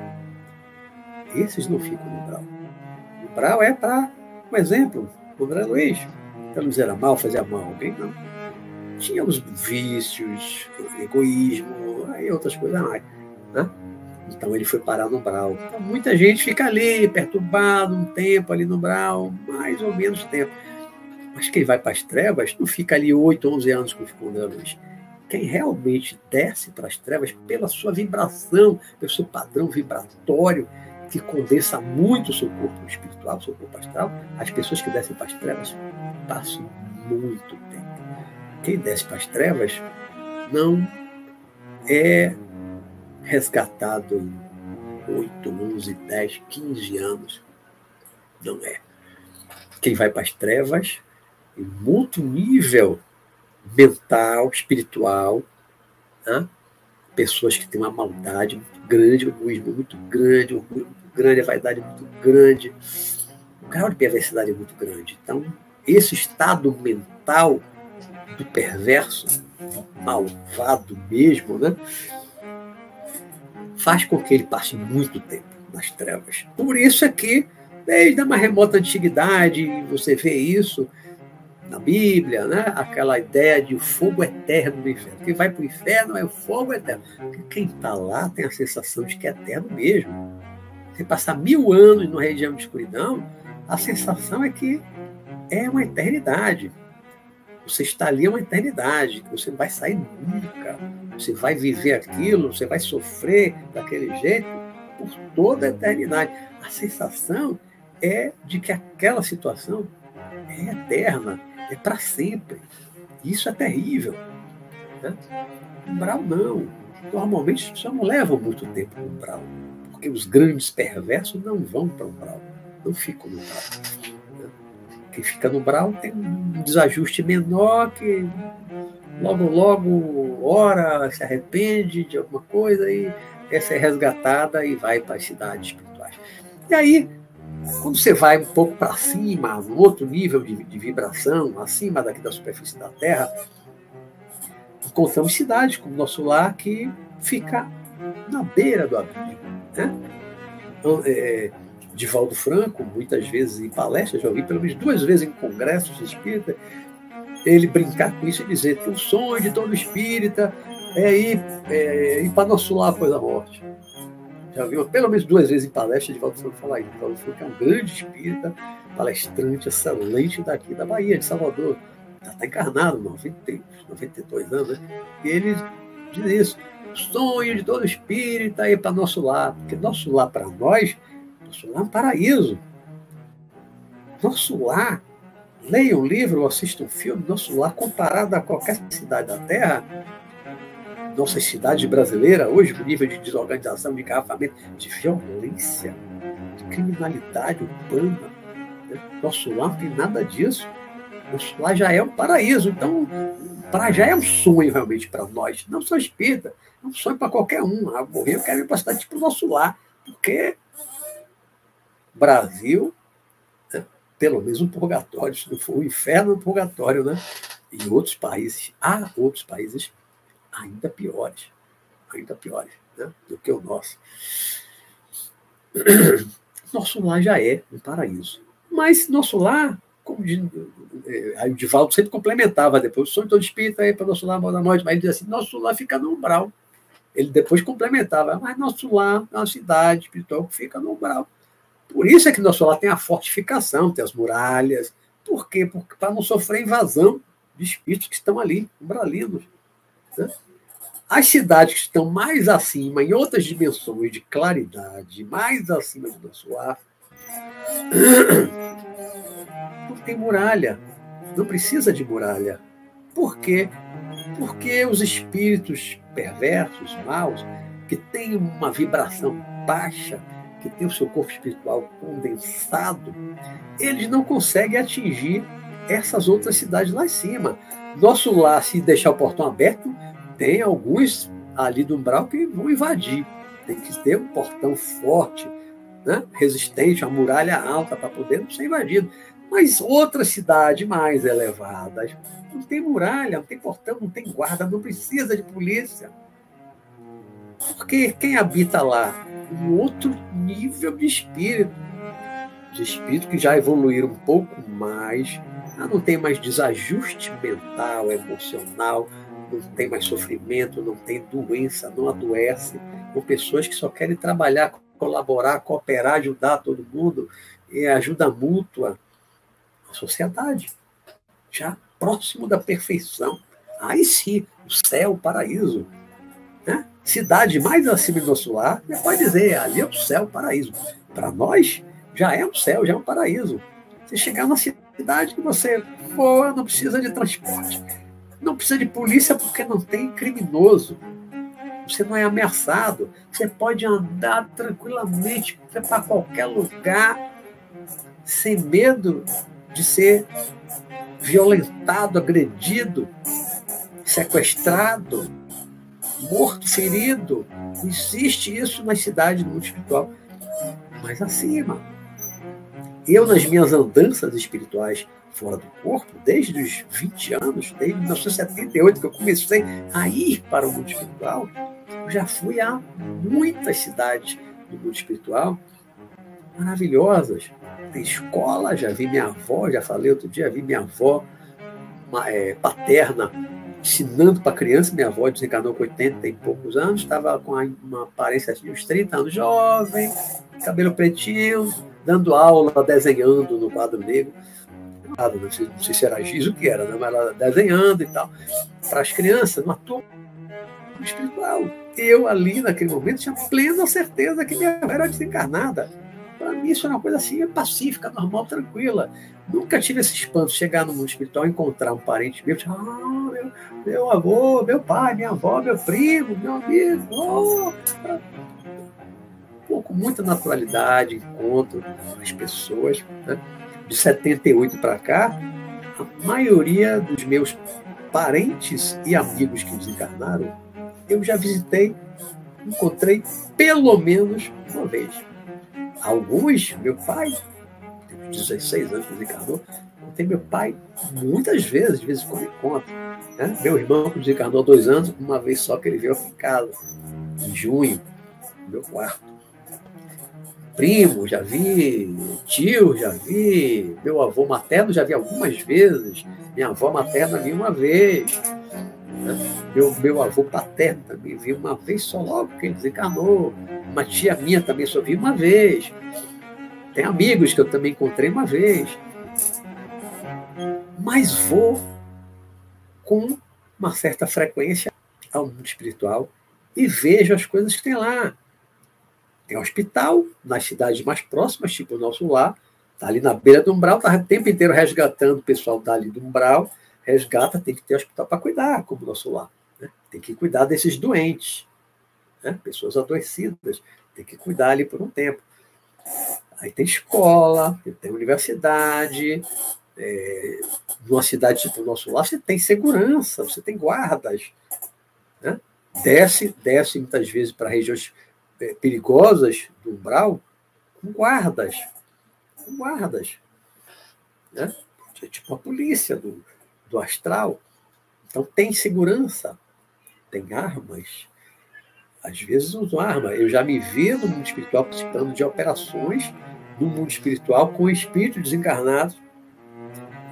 Esses não ficam no umbral. O umbral é para, um exemplo, o André Luiz. Não era mal, mal a alguém, não. Tinha os vícios, egoísmo, aí outras coisas mais. Né? Então ele foi parar no Brau. Então, muita gente fica ali, perturbado um tempo ali no Brau, mais ou menos tempo. Mas quem vai para as trevas não fica ali 8, 11 anos com o Luiz. Quem realmente desce para as trevas pela sua vibração, pelo seu padrão vibratório, que condensa muito o seu corpo espiritual, o seu corpo astral, as pessoas que descem para as trevas passam muito tempo. Quem desce para as trevas não é resgatado em 8, 11, 10, 15 anos. Não é. Quem vai para as trevas, em muito nível mental, espiritual, né? pessoas que têm uma maldade muito grande, um egoísmo muito grande, um orgulho muito grande, a vaidade muito grande, o grau de perversidade muito grande. Então, esse estado mental do perverso, malvado mesmo, né? Faz com que ele passe muito tempo nas trevas. Por isso é que, desde a mais remota antiguidade, você vê isso na Bíblia, né? aquela ideia de fogo eterno no inferno. Quem vai para o inferno é o fogo eterno. Porque quem está lá tem a sensação de que é eterno mesmo. Você passar mil anos numa região de escuridão, a sensação é que é uma eternidade. Você está ali é uma eternidade, você não vai sair nunca. Você vai viver aquilo, você vai sofrer daquele jeito por toda a eternidade. A sensação é de que aquela situação é eterna, é para sempre. Isso é terrível. Né? Umbral não. Normalmente só não levam muito tempo no umbral, porque os grandes perversos não vão para umbral, não ficam no umbral. Quem fica no umbral tem um desajuste menor que logo, logo, ora, se arrepende de alguma coisa e essa é resgatada e vai para as cidades espirituais. E aí, quando você vai um pouco para cima, um outro nível de, de, vibração, acima daqui da superfície da Terra, encontramos cidades como nosso lar que fica na beira do abismo. Né? Então, é, Divaldo Franco, muitas vezes em palestras, já ouvi pelo menos duas vezes em congressos espíritas, ele brincar com isso e dizer que o sonho de todo espírita é ir, é, ir para nosso lar após a morte. Já viu pelo menos duas vezes em palestra de Valdo Franco falar isso. Valdo Franco é um grande espírita, palestrante excelente daqui da Bahia, de Salvador. Está encarnado, 90, 92 anos, né? E ele diz isso. Sonho de todo espírita é ir para nosso lar, porque nosso lar para nós, nosso lar é um paraíso. Nosso lar leia um livro ou assista um filme, nosso lar, comparado a qualquer cidade da Terra, nossas cidades brasileiras, hoje, o nível de desorganização, de engarrafamento, de violência, de criminalidade urbana, né? nosso lar não tem nada disso. Nosso lar já é um paraíso. Então, para já é um sonho realmente para nós. Não só espírita, é um sonho para qualquer um. Ah, morrer, eu quero ir para a cidade tipo nosso lar, porque Brasil pelo menos um purgatório, se não for o inferno, um purgatório, né? Em outros países, há outros países ainda piores, ainda piores né? do que o nosso. Nosso lar já é um paraíso. Mas nosso lar, como é, aí o Divaldo sempre complementava depois, sonho todo espírita aí para nosso lar, mora morte, mas ele dizia assim, nosso lar fica no umbral. Ele depois complementava, mas nosso lar é uma cidade espiritual que fica no umbral. Por isso é que nosso lar tem a fortificação, tem as muralhas. Por quê? Para não sofrer invasão de espíritos que estão ali, umbralinos. Né? As cidades que estão mais acima, em outras dimensões de claridade, mais acima do nosso lar, não tem muralha, não precisa de muralha. Por quê? Porque os espíritos perversos, maus, que têm uma vibração baixa, que tem o seu corpo espiritual condensado, eles não conseguem atingir essas outras cidades lá em cima. Nosso lar, se deixar o portão aberto, tem alguns ali do umbral que vão invadir. Tem que ter um portão forte, né? resistente, uma muralha alta para poder não ser invadido. Mas outra cidade mais elevada, não tem muralha, não tem portão, não tem guarda, não precisa de polícia. Porque quem habita lá um outro nível de espírito. De espírito que já evoluíram um pouco mais, não tem mais desajuste mental, emocional, não tem mais sofrimento, não tem doença, não adoece, com pessoas que só querem trabalhar, colaborar, cooperar, ajudar todo mundo, e ajuda mútua. A sociedade, já próximo da perfeição. Aí sim, o céu, o paraíso. Cidade mais acima do nosso lar, você pode dizer, ali é o céu, o paraíso. Para nós, já é o céu, já é um paraíso. Você chegar na cidade que você voa, não precisa de transporte. Não precisa de polícia porque não tem criminoso. Você não é ameaçado. Você pode andar tranquilamente para qualquer lugar sem medo de ser violentado, agredido, sequestrado, morto, ferido. Existe isso nas cidades do mundo espiritual. Mas acima. Eu, nas minhas andanças espirituais, fora do corpo, desde os 20 anos, desde 1978, que eu comecei a ir para o mundo espiritual, já fui a muitas cidades do mundo espiritual maravilhosas. Tem escola, já vi minha avó, já falei outro dia, vi minha avó é, paterna ensinando para criança. Minha avó desencarnou com 80 e poucos anos, estava com uma aparência assim, uns 30 anos, jovem, cabelo pretinho, dando aula, desenhando no quadro negro não sei, não sei se era giz o que era, né? mas ela desenhando e tal, para as crianças, uma turma espiritual. Eu ali, naquele momento, tinha plena certeza que minha era desencarnada. Mim, isso é uma coisa assim, pacífica, normal, tranquila. Nunca tive esse espanto chegar no mundo espiritual encontrar um parente meu, ah, meu, meu avô, meu pai, minha avó, meu primo, meu amigo. Oh, Pô, com muita naturalidade, encontro as pessoas. Né? de 78 para cá, a maioria dos meus parentes e amigos que desencarnaram, eu já visitei, encontrei pelo menos uma vez. Alguns, meu pai, tem 16 anos que desencarnou, encontrei meu pai muitas vezes, de vez em quando encontro. Né? Meu irmão, que desencarnou há dois anos, uma vez só que ele veio aqui em casa, em junho, no meu quarto primo, já vi tio, já vi meu avô materno, já vi algumas vezes, minha avó materna vi uma vez, né? meu, avô paterno também vi uma vez só logo que ele desencarnou, uma tia minha também só vi uma vez, tem amigos que eu também encontrei uma vez, mas vou com uma certa frequência ao mundo espiritual e vejo as coisas que tem lá. Tem hospital nas cidades mais próximas, tipo o nosso lar, está ali na beira do umbral, está o tempo inteiro resgatando o pessoal dali do umbral, resgata, tem que ter hospital para cuidar, como o nosso lar. Né? Tem que cuidar desses doentes, né? pessoas adoecidas, tem que cuidar ali por um tempo. Aí tem escola, tem universidade, é, numa cidade tipo o nosso lar, você tem segurança, você tem guardas. Né? Desce, desce muitas vezes para regiões é, perigosas do umbral com guardas. Com guardas. Né? É tipo a polícia do, do astral. Então tem segurança, tem armas. Às vezes usam arma. Eu já me vi no mundo espiritual participando de operações no mundo espiritual com espírito desencarnado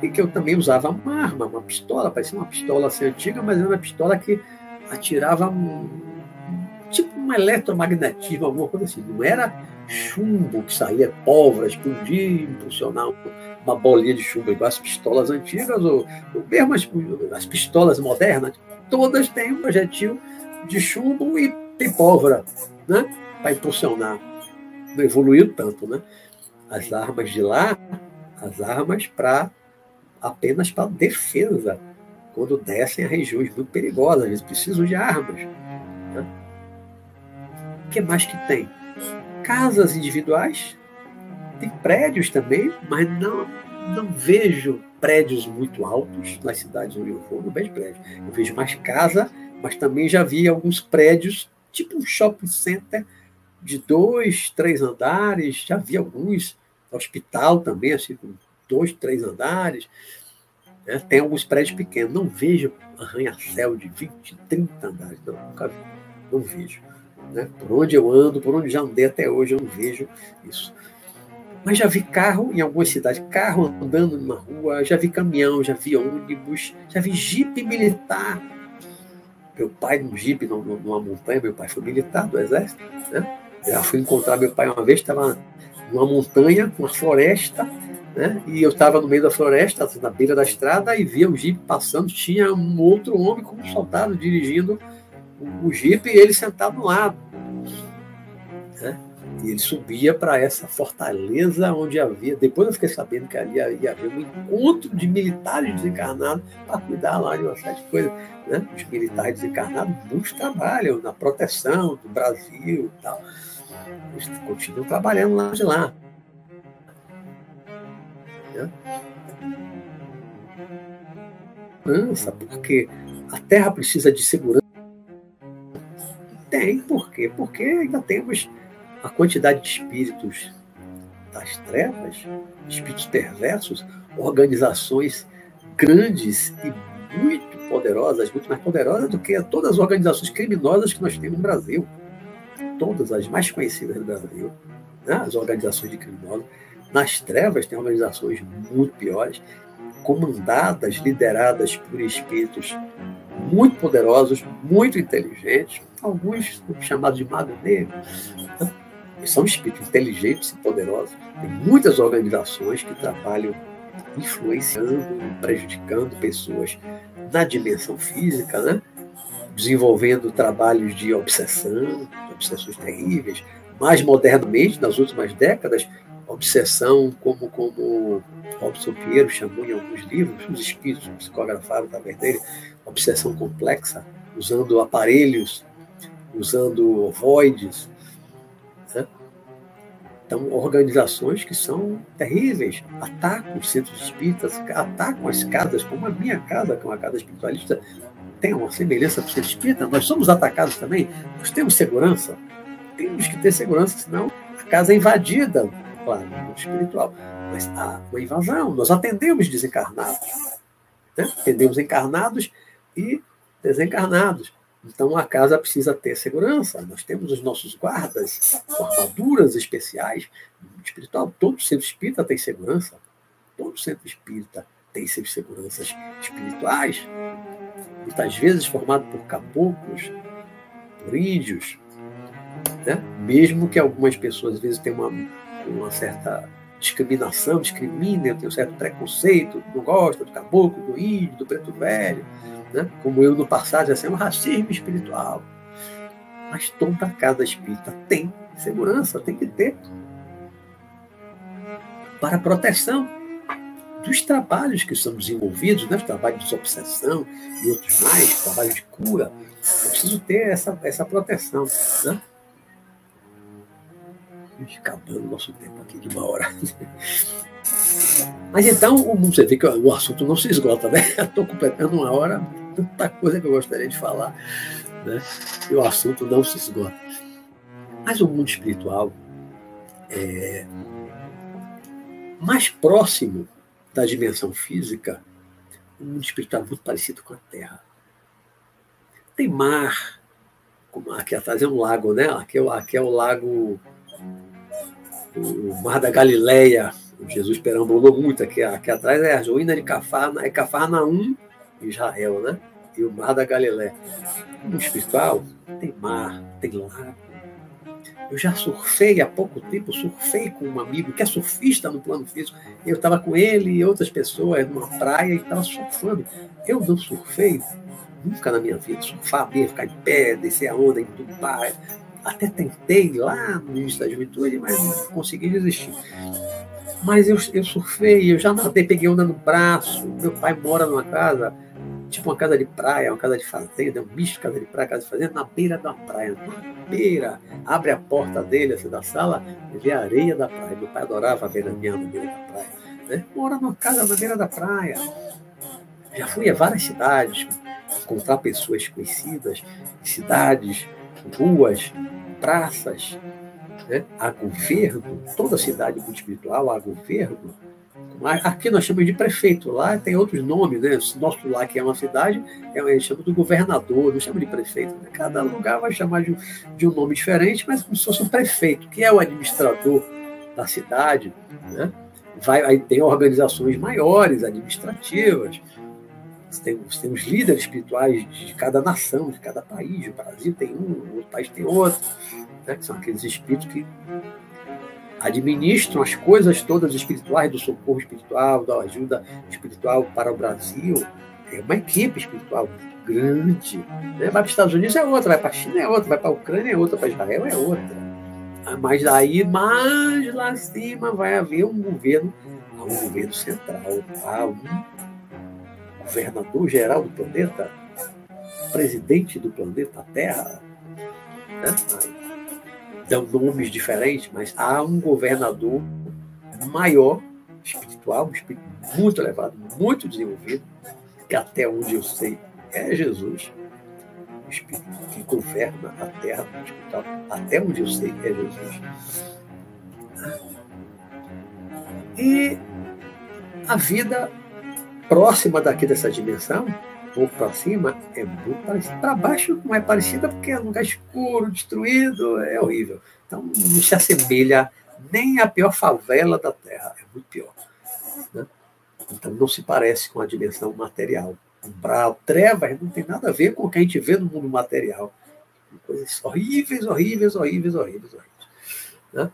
e que eu também usava uma arma, uma pistola, parecia uma pistola assim antiga, mas era uma pistola que atirava um, tipo um eletromagnetismo, alguma coisa assim. Não era chumbo que saía, pólvora, explodir, impulsionar uma bolinha de chumbo, igual as pistolas antigas, ou, mesmo as, as pistolas modernas, todas têm um projetil de chumbo e tem pólvora, né? Para impulsionar. Não evoluiu tanto, né? As armas de lá, as armas para apenas para defesa, quando descem a regiões muito perigosas, eles precisam de armas que mais que tem? Casas individuais, tem prédios também, mas não, não vejo prédios muito altos nas cidades onde eu vou, não vejo prédios. Eu vejo mais casa, mas também já vi alguns prédios, tipo um shopping center, de dois, três andares, já vi alguns, hospital também, assim, com dois, três andares. Né? Tem alguns prédios pequenos, não vejo arranha-céu de 20, 30 andares, não, nunca vi, não vejo. Né? Por onde eu ando, por onde já andei até hoje, eu não vejo isso. Mas já vi carro em algumas cidades, carro andando numa rua, já vi caminhão, já vi ônibus, já vi jipe militar. Meu pai num jipe numa montanha, meu pai foi militar do exército. Né? Já fui encontrar meu pai uma vez, estava numa montanha, uma floresta, né? E eu estava no meio da floresta, na beira da estrada, e via o jipe passando. Tinha um outro homem como soldado dirigindo o, o jipe e ele sentado no lado. Né? E ele subia para essa fortaleza onde havia. Depois eu fiquei sabendo que ali ia haver um encontro de militares desencarnados para cuidar lá de uma série de coisas. Né? Os militares desencarnados, muitos trabalham na proteção do Brasil e tal. Eles continuam trabalhando lá de lá. Segurança, porque a Terra precisa de segurança. Tem, por quê? Porque ainda temos a quantidade de espíritos das trevas, espíritos perversos, organizações grandes e muito poderosas, muito mais poderosas do que todas as organizações criminosas que nós temos no Brasil. Todas as mais conhecidas do Brasil, né? as organizações de criminosos. Nas trevas tem organizações muito piores, comandadas, lideradas por espíritos muito poderosos, muito inteligentes, alguns chamados de mago negro. São espíritos inteligentes e poderosos. Tem muitas organizações que trabalham influenciando, prejudicando pessoas na dimensão física, né? desenvolvendo trabalhos de obsessão, obsessões terríveis. Mais modernamente, nas últimas décadas, obsessão, como, como Robson Pinheiro chamou em alguns livros, os espíritos psicografaram através dele, obsessão complexa, usando aparelhos, usando ovoides. Então, organizações que são terríveis, atacam os centros espíritas, atacam as casas, como a minha casa, que é uma casa espiritualista, tem uma semelhança com o centro espírita, nós somos atacados também, nós temos segurança, temos que ter segurança, senão a casa é invadida claro, no espiritual. Mas há uma invasão. Nós atendemos desencarnados. Né? Atendemos encarnados e desencarnados. Então a casa precisa ter segurança. Nós temos os nossos guardas armaduras especiais. Espiritual, todo centro espírita tem segurança. Todo centro espírita tem seus seguranças espirituais. Muitas vezes formado por caboclos, por índios. Né? Mesmo que algumas pessoas às vezes tenham uma uma certa discriminação, discrimina, eu tenho um certo preconceito, não gosta do caboclo, do índio, do preto velho, né? como eu no passado já sei, é um racismo espiritual. Mas toda casa espírita tem segurança, tem que ter. Para proteção dos trabalhos que são desenvolvidos, né? os trabalhos de obsessão e outros mais, trabalho de cura. Eu preciso ter essa, essa proteção. Né? acabando o nosso tempo aqui de uma hora. Mas então, você vê que o assunto não se esgota, né? Estou completando uma hora, tanta coisa que eu gostaria de falar, né? E o assunto não se esgota. Mas o mundo espiritual é mais próximo da dimensão física, o mundo espiritual é muito parecido com a Terra. Tem mar, como aqui atrás é um lago, né? Aqui é, aqui é o lago o Mar da Galileia, Jesus perambulou muito aqui, aqui atrás é a ruína de Cafarna, é Cafarnaum, Israel, né? E o Mar da Galileia. No espiritual, tem mar, tem lago. Eu já surfei há pouco tempo, surfei com um amigo que é surfista no plano físico. Eu estava com ele e outras pessoas numa praia e estava surfando. Eu não surfei nunca na minha vida, surfar mesmo, ficar de pé, descer a onda, entubar, até tentei lá no início da juventude, mas não consegui desistir. Mas eu, eu surfei, eu já nadei, peguei onda no braço. Meu pai mora numa casa, tipo uma casa de praia, uma casa de fazenda, um bicho de casa de praia, casa de fazenda, na beira da praia. Na beira. Abre a porta dele, assim, da sala, vê a areia da praia. Meu pai adorava ver a minha na beira da praia. Né? Mora numa casa na beira da praia. Já fui a várias cidades, encontrar pessoas conhecidas, cidades, ruas, praças, né? a governo, toda cidade muito espiritual, a governo, como Aqui nós chamamos de prefeito, lá tem outros nomes, né? Nosso lá, que é uma cidade, é, a gente chama do governador, não chama de prefeito. Né? Cada lugar vai chamar de, de, um nome diferente, mas como se fosse um prefeito, que é o administrador da cidade. Né? Vai, aí tem organizações maiores, administrativas, tem, tem os líderes espirituais de cada nação, de cada país. O Brasil tem um, o outro país tem outro, né? que são aqueles espíritos que administram as coisas todas espirituais, do socorro espiritual, da ajuda espiritual para o Brasil. É uma equipe espiritual grande. Né? Vai para os Estados Unidos é outra, vai para a China é outra, vai para a Ucrânia é outra, para Israel é outra. Ah, mas daí, mais lá cima, vai haver um governo, um governo central, tá? um governador geral do planeta, presidente do planeta Terra. Né? Dão nomes diferentes, mas há um governador maior, espiritual, um espírito muito elevado, muito desenvolvido, que até onde eu sei é Jesus, o espírito que governa a terra até onde eu sei é Jesus. E a vida próxima daqui dessa dimensão pouco para cima é muito parecida. Para baixo não é parecida porque é um lugar escuro, destruído, é horrível. Então não se assemelha nem à pior favela da Terra, é muito pior. Né? Então não se parece com a dimensão material. Umbral, trevas não tem nada a ver com o que a gente vê no mundo material. Coisas horríveis, horríveis, horríveis, horríveis, horríveis. Né?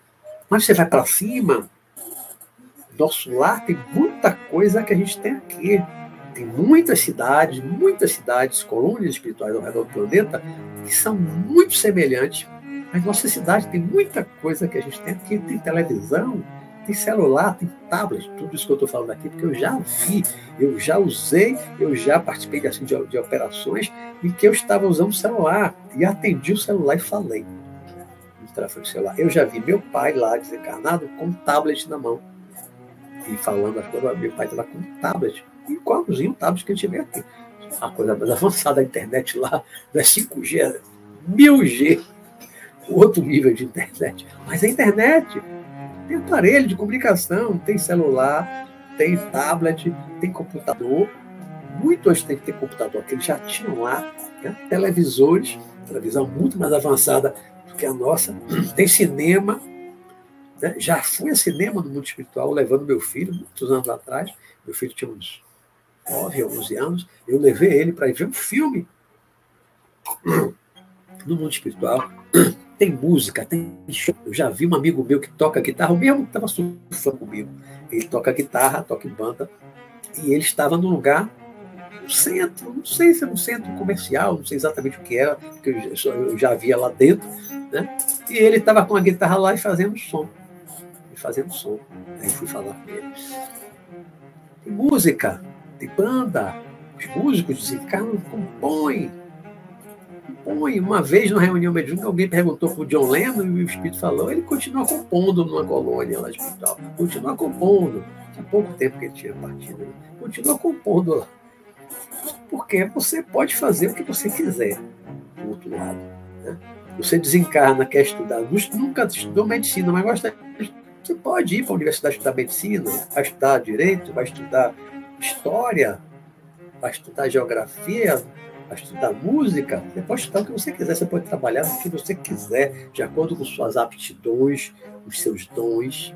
Mas você vai para cima, nosso lar tem muita coisa que a gente tem aqui tem muitas cidades, muitas cidades, colônias espirituais ao redor do planeta, que são muito semelhantes. Mas nossa cidade tem muita coisa que a gente tem aqui. Tem televisão, tem celular, tem tablet, tudo isso que eu estou falando aqui, porque eu já vi, eu já usei, eu já participei assim, de, de operações em que eu estava usando o celular e atendi o celular e falei no telefone celular. Eu já vi meu pai lá desencarnado com tablet na mão e falando as coisas, meu pai estava com um tablet igualzinho o tablet que a gente vê aqui. A coisa mais avançada da internet lá não é 5G, é 1000G. Outro nível de internet. Mas a internet tem aparelho de comunicação, tem celular, tem tablet, tem computador. Muito antes tem que ter computador, que eles já tinham lá né? televisores, televisão muito mais avançada do que a nossa. Tem cinema, né? já fui a cinema no mundo espiritual levando meu filho, muitos anos atrás. Meu filho tinha uns 9, 11 anos, eu levei ele para ver um filme no mundo espiritual. Tem música, tem show. Eu já vi um amigo meu que toca guitarra, o mesmo que estava surfando comigo. Ele toca guitarra, toca em banda, e ele estava num lugar, no centro, não sei se é um centro comercial, não sei exatamente o que era, porque eu já via lá dentro, né? E ele estava com a guitarra lá e fazendo som. E fazendo som. Aí fui falar com ele. Música, de banda, os músicos desencarnam, compõem. Compõem. Uma vez, numa reunião mediúnica, alguém perguntou para o John Lennon e o Espírito falou, ele continua compondo numa colônia lá de hospital. Continua compondo. Tinha pouco tempo que ele tinha partido. Continua compondo lá. Porque você pode fazer o que você quiser do outro lado. Né? Você desencarna, quer estudar. Nunca estudou medicina, mas gosta de você pode ir para a universidade estudar medicina, vai estudar direito, vai estudar história, vai estudar geografia, vai estudar música, você pode estudar o que você quiser, você pode trabalhar no que você quiser, de acordo com suas aptidões, os seus dons,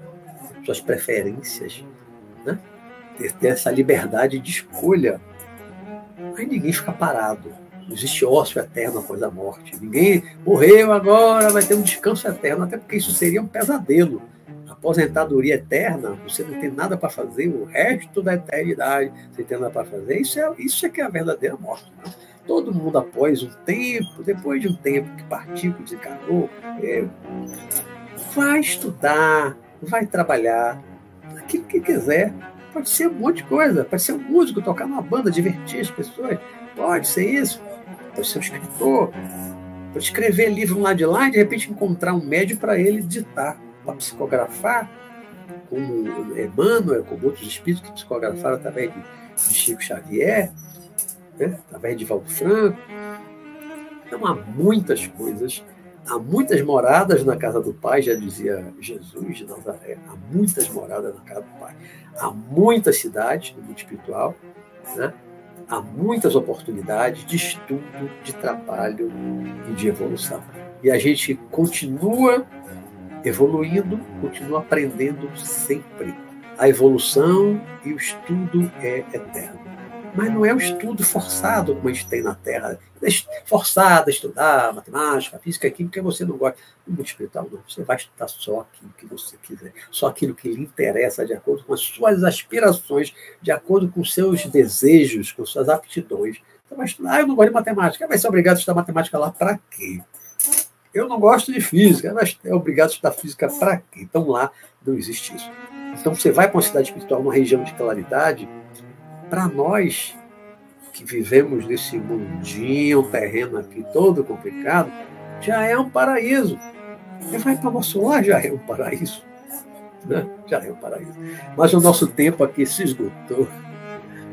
suas preferências. Né? Ter, ter essa liberdade de escolha. Aí ninguém fica parado. Não existe ócio eterno após a morte. Ninguém morreu agora, vai ter um descanso eterno, até porque isso seria um pesadelo aposentadoria eterna, você não tem nada para fazer o resto da eternidade, você tem nada para fazer, isso é, isso é que é a verdadeira morte. Né? Todo mundo, após um tempo, depois de um tempo que partiu, que desencarnou, é, vai estudar, vai trabalhar, aquilo que quiser. Pode ser um monte de coisa, pode ser um músico, tocar numa banda, divertir as pessoas, pode ser isso, pode ser um escritor, pode escrever livro lá de lá e de repente encontrar um médio para ele ditar para psicografar, como Emmanuel, como outros espíritos que psicografaram através de, Chico Xavier, né? através de Valdo Franco. Então há muitas coisas Há muitas moradas na casa do Pai, já dizia Jesus de Nazaré. Há muitas moradas na casa do Pai. Há muitas cidades no mundo espiritual, né? há muitas oportunidades de estudo, de trabalho e de evolução. E a gente continua evoluindo, continua aprendendo sempre. A evolução e o estudo é eterno. Mas não é um estudo forçado como a gente tem na Terra. É forçado a estudar matemática, física, química, que você não gosta. No mundo espiritual, não. Você vai estudar só aquilo que você quiser, só aquilo que lhe interessa, de acordo com as suas aspirações, de acordo com os seus desejos, com suas aptidões. Você vai estudar. Ah, eu não gosto de matemática. Vai ser obrigado a estudar matemática lá para quê? Eu não gosto de física, mas é obrigado a estudar física para quê? Então lá não existe isso. Então você vai para uma cidade espiritual, uma região de claridade, para nós que vivemos nesse mundinho terreno aqui todo complicado, já é um paraíso. Você vai para nosso lar, já é um paraíso. Né? Já é um paraíso. Mas o nosso tempo aqui se esgotou.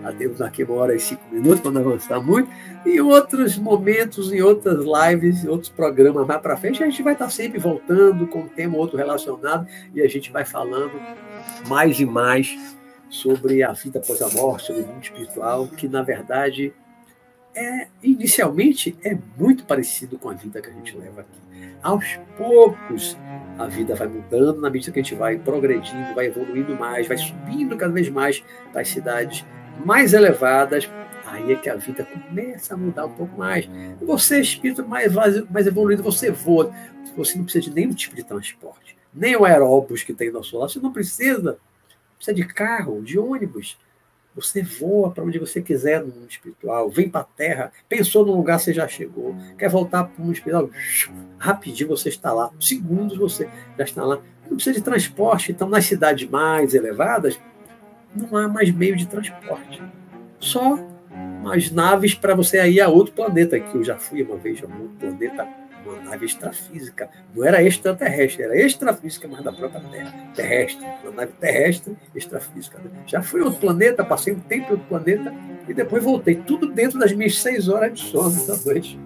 Já temos aqui uma hora e cinco minutos para não avançar muito. E outros momentos, em outras lives, em outros programas mais para frente, a gente vai estar sempre voltando com um tema outro relacionado e a gente vai falando mais e mais sobre a vida após a morte, sobre o mundo espiritual, que na verdade é inicialmente é muito parecido com a vida que a gente leva aqui. Aos poucos a vida vai mudando na medida que a gente vai progredindo, vai evoluindo mais, vai subindo cada vez mais para as cidades mais elevadas. Aí é que a vida começa a mudar um pouco mais. Você, espírito mais, mais evoluído, você voa. Você não precisa de nenhum tipo de transporte. Nem o aeróbus que tem no nosso lado. Você não precisa precisa de carro, de ônibus. Você voa para onde você quiser no mundo espiritual, vem para a Terra, pensou no lugar, você já chegou. Quer voltar para o mundo espiritual? Rapidinho você está lá. Segundos você já está lá. Não precisa de transporte. Então, nas cidades mais elevadas, não há mais meio de transporte. Só as naves para você ir a outro planeta, que eu já fui uma vez a um outro planeta uma nave extrafísica. Não era extraterrestre, era extrafísica, mas da própria Terra. Terrestre. Uma nave terrestre extrafísica. Já fui a outro planeta, passei um tempo em outro planeta e depois voltei. Tudo dentro das minhas seis horas de sono da noite.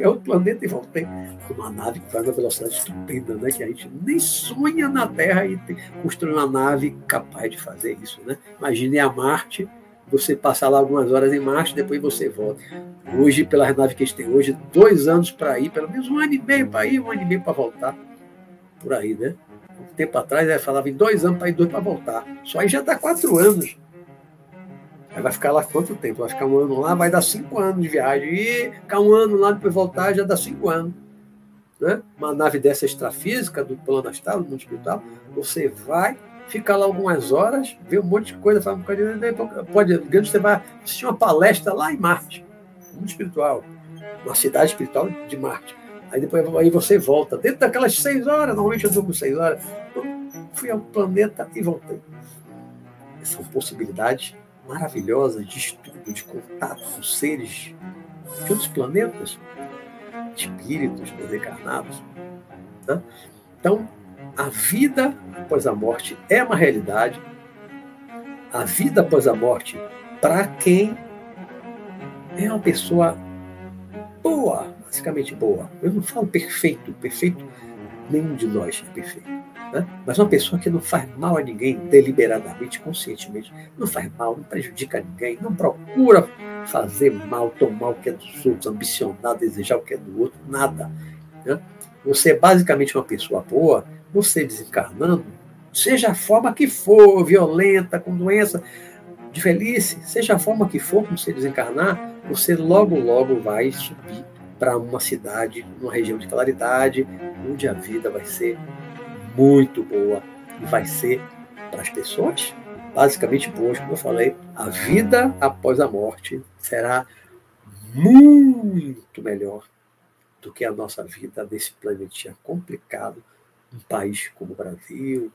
A outro planeta e voltei. Uma nave que faz uma velocidade estupenda, né? Que a gente nem sonha na Terra e construir uma nave capaz de fazer isso, né? Imagine a Marte você passar lá algumas horas em Marte, depois você volta. Hoje, pela nave que a gente tem hoje, dois anos para ir, pelo menos um ano e meio para ir, um ano e meio para voltar. Por aí, né? Um tempo atrás, ela falava em dois anos para ir, dois para voltar. Só aí já está quatro anos. Aí vai ficar lá quanto tempo? Vai ficar um ano lá, vai dar cinco anos de viagem. E ficar um ano lá, depois voltar, já dá cinco anos. Né? Uma nave dessa extrafísica, do plano astral, do mundo espiritual, você vai fica lá algumas horas, vê um monte de coisa, fala um bocadinho, pode, digamos, você vai assistir uma palestra lá em Marte, mundo espiritual, uma cidade espiritual de Marte. Aí depois aí você volta, dentro daquelas seis horas, normalmente eu durmo seis horas, fui ao planeta e voltei. São possibilidades maravilhosas de estudo, de contato com seres de outros planetas, espíritos desencarnados. Né? Então, a vida após a morte é uma realidade. A vida após a morte, para quem é uma pessoa boa, basicamente boa. Eu não falo perfeito, perfeito, nenhum de nós é perfeito. Né? Mas uma pessoa que não faz mal a ninguém deliberadamente, conscientemente, não faz mal, não prejudica ninguém, não procura fazer mal, tomar o que é dos outros, ambicionar, desejar o que é do outro, nada. Né? Você é basicamente uma pessoa boa você desencarnando, seja a forma que for, violenta, com doença de velhice, seja a forma que for você desencarnar, você logo, logo vai subir para uma cidade, uma região de claridade, onde a vida vai ser muito boa e vai ser para as pessoas basicamente boas, como eu falei, a vida após a morte será muito melhor do que a nossa vida nesse planetinha complicado, um país como o Brasil,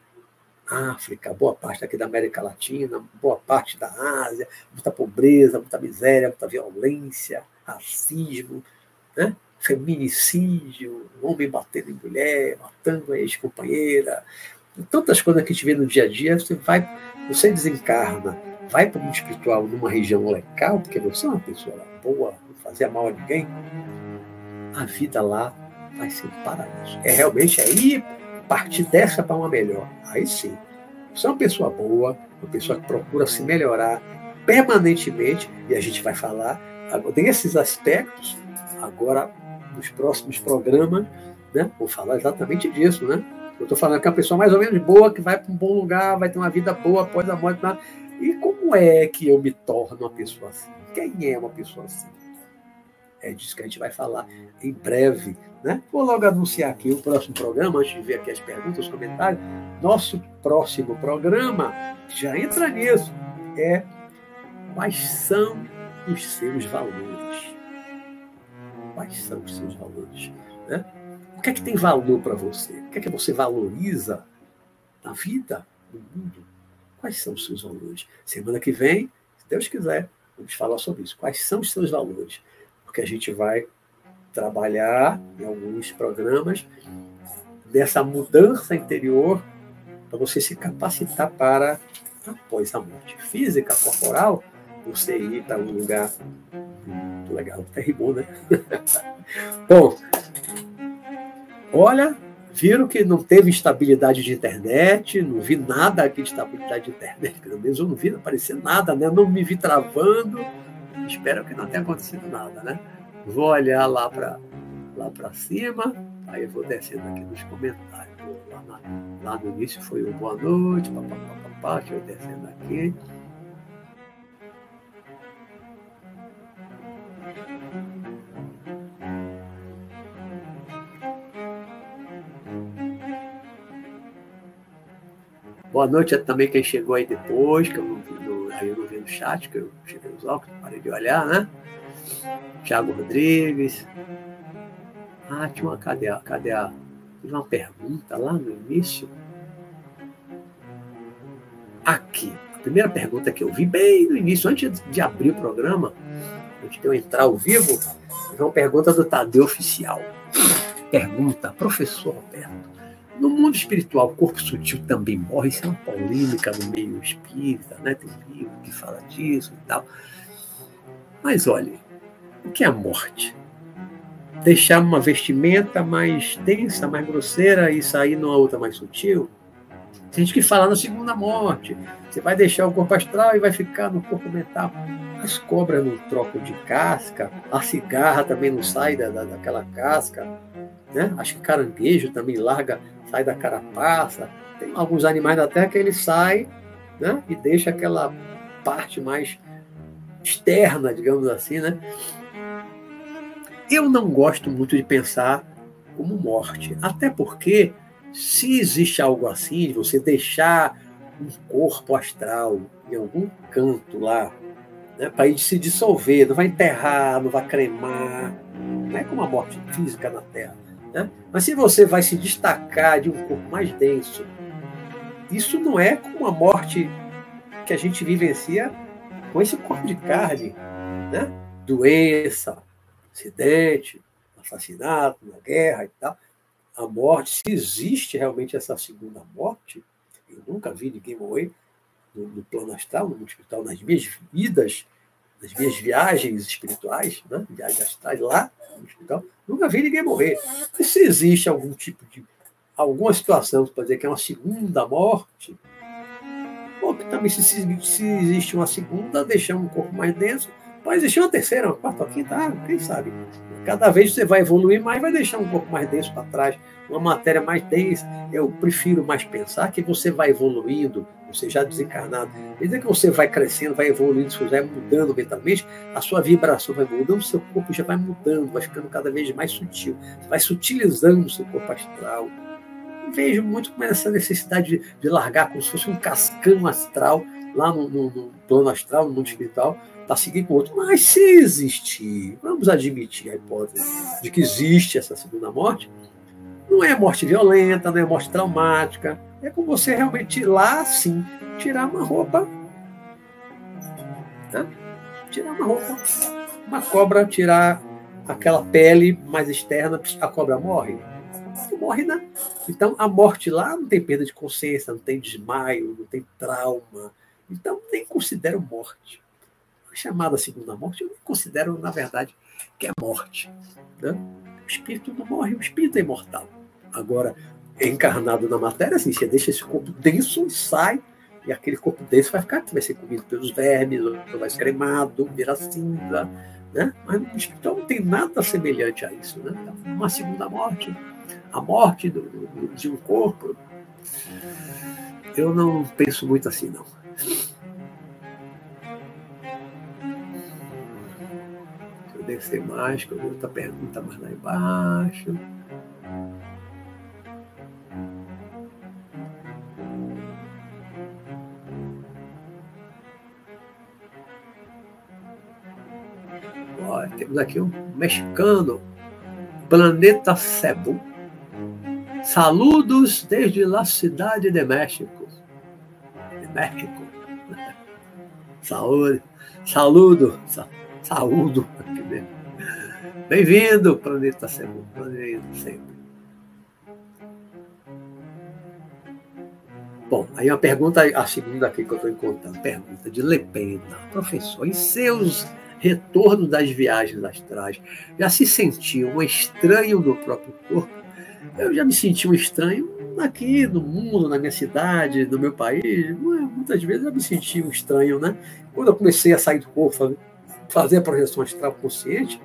África, boa parte aqui da América Latina, boa parte da Ásia, muita pobreza, muita miséria, muita violência, racismo, né? Feminicídio, homem batendo em mulher, matando a ex-companheira, tantas coisas que a gente vê no dia a dia, você vai, você desencarna, vai para o mundo espiritual numa região legal, porque você é uma pessoa boa, não fazia mal a ninguém, a vida lá vai ser um paraíso. É realmente aí partir dessa para uma melhor. Aí sim. Você é uma pessoa boa, uma pessoa que procura se melhorar permanentemente, e a gente vai falar desses aspectos agora nos próximos programas, né? Vou falar exatamente disso, né? Eu estou falando que é uma pessoa mais ou menos boa, que vai para um bom lugar, vai ter uma vida boa após a morte. E como é que eu me torno uma pessoa assim? Quem é uma pessoa assim? É disso que a gente vai falar em breve. Né? Vou logo anunciar aqui o próximo programa, antes de ver aqui as perguntas, os comentários. Nosso próximo programa já entra nisso. É quais são os seus valores? Quais são os seus valores? Né? O que é que tem valor para você? O que é que você valoriza na vida, no mundo? Quais são os seus valores? Semana que vem, se Deus quiser, vamos falar sobre isso. Quais são os seus valores? Porque a gente vai trabalhar em alguns programas dessa mudança interior para você se capacitar para após a morte física, corporal, você ir para um lugar legal. Até rimou, né? Bom, olha, viram que não teve estabilidade de internet, não vi nada aqui de estabilidade de internet, pelo menos eu não vi aparecer nada, né? Não me vi travando. Espero que não tenha acontecido nada, né? Vou olhar lá para lá para cima, aí eu vou descendo aqui nos comentários. Lá, na, lá no início foi o boa noite, papapá, deixa eu descendo aqui. Boa noite também quem chegou aí depois, que eu não vi no, aí eu não vi no chat, que eu cheguei nos óculos, parei de olhar, né? Tiago Rodrigues. Ah, tinha uma. Cadê a. Cadê a. Tive uma pergunta lá no início. Aqui. A primeira pergunta que eu vi bem no início, antes de abrir o programa, antes de eu entrar ao vivo, é uma pergunta do Tadeu Oficial. Pergunta, professor Roberto. No mundo espiritual, o corpo sutil também morre. Isso é uma polêmica no meio espírita, né? Tem livro que fala disso e tal. Mas olha, o que é a morte? Deixar uma vestimenta mais densa, mais grosseira e sair numa outra mais sutil? Tem gente que fala na segunda morte. Você vai deixar o corpo astral e vai ficar no corpo mental. As cobras não trocam de casca, a cigarra também não sai da, da, daquela casca. Né? Acho que caranguejo também larga sai da carapaça. Tem alguns animais da terra que ele sai né, e deixa aquela parte mais externa, digamos assim. Né? Eu não gosto muito de pensar como morte, até porque se existe algo assim, você deixar um corpo astral em algum canto lá, né, para ir se dissolver, não vai enterrar, não vai cremar, não é como a morte física na Terra né? Mas se você vai se destacar de um corpo mais denso, isso não é como a morte que a gente vivencia com esse corpo de carne. Né? Doença, acidente, assassinato, na guerra e tal. A morte, se existe realmente essa segunda morte, eu nunca vi ninguém morrer no, no plano astral, no hospital, nas minhas vidas, nas minhas viagens espirituais, né? viagens astrais lá, então, nunca vi ninguém morrer. E se existe algum tipo de. alguma situação para dizer que é uma segunda morte, ou que também se, se existe uma segunda, deixamos um corpo mais denso, pode existir uma terceira, uma quarta, uma quinta, ah, quem sabe? Cada vez você vai evoluir mais, vai deixar um corpo mais denso para trás, uma matéria mais densa. Eu prefiro mais pensar que você vai evoluindo, você já desencarnado. Medida que você vai crescendo, vai evoluindo, você vai mudando mentalmente, a sua vibração vai mudando, o seu corpo já vai mudando, vai ficando cada vez mais sutil, vai sutilizando o seu corpo astral. Eu vejo muito com essa necessidade de, de, largar como se fosse um cascão astral lá no, no, no plano astral, no mundo espiritual, para seguir com outro. Mas se existir, vamos admitir a hipótese de que existe essa segunda morte, não é morte violenta, não é morte traumática, é com você realmente ir lá, sim, tirar uma roupa. Né? Tirar uma roupa. Uma cobra tirar aquela pele mais externa, a cobra morre. Morre, né? Então a morte lá não tem perda de consciência, não tem desmaio, não tem trauma. Então nem considero morte chamada segunda morte, eu considero, na verdade, que é morte. Né? O espírito não morre, o espírito é imortal. Agora, encarnado na matéria, assim, você deixa esse corpo denso sai, e aquele corpo denso vai ficar, vai ser comido pelos vermes, ou vai ser cremado, virar cinza, né? Mas no espiritual não tem nada semelhante a isso, né? Então, uma segunda morte, a morte do, do, de um corpo, eu não penso muito assim, não. Descer mais, que vou outra pergunta mais lá embaixo. Olha, temos aqui um mexicano, Planeta Cebu. Saludos desde a cidade de México. De México. Saúde. Saludo. Saúdo. Bem-vindo, Planeta Cebu. Bem-vindo sempre. Bom, aí uma pergunta, a segunda aqui que eu estou encontrando, pergunta de Lepena. Professor, em seus retornos das viagens astrais, já se sentiu um estranho no próprio corpo? eu já me senti um estranho aqui no mundo, na minha cidade, no meu país. Muitas vezes eu me senti um estranho, né? Quando eu comecei a sair do corpo, fazer a projeção astral consciente,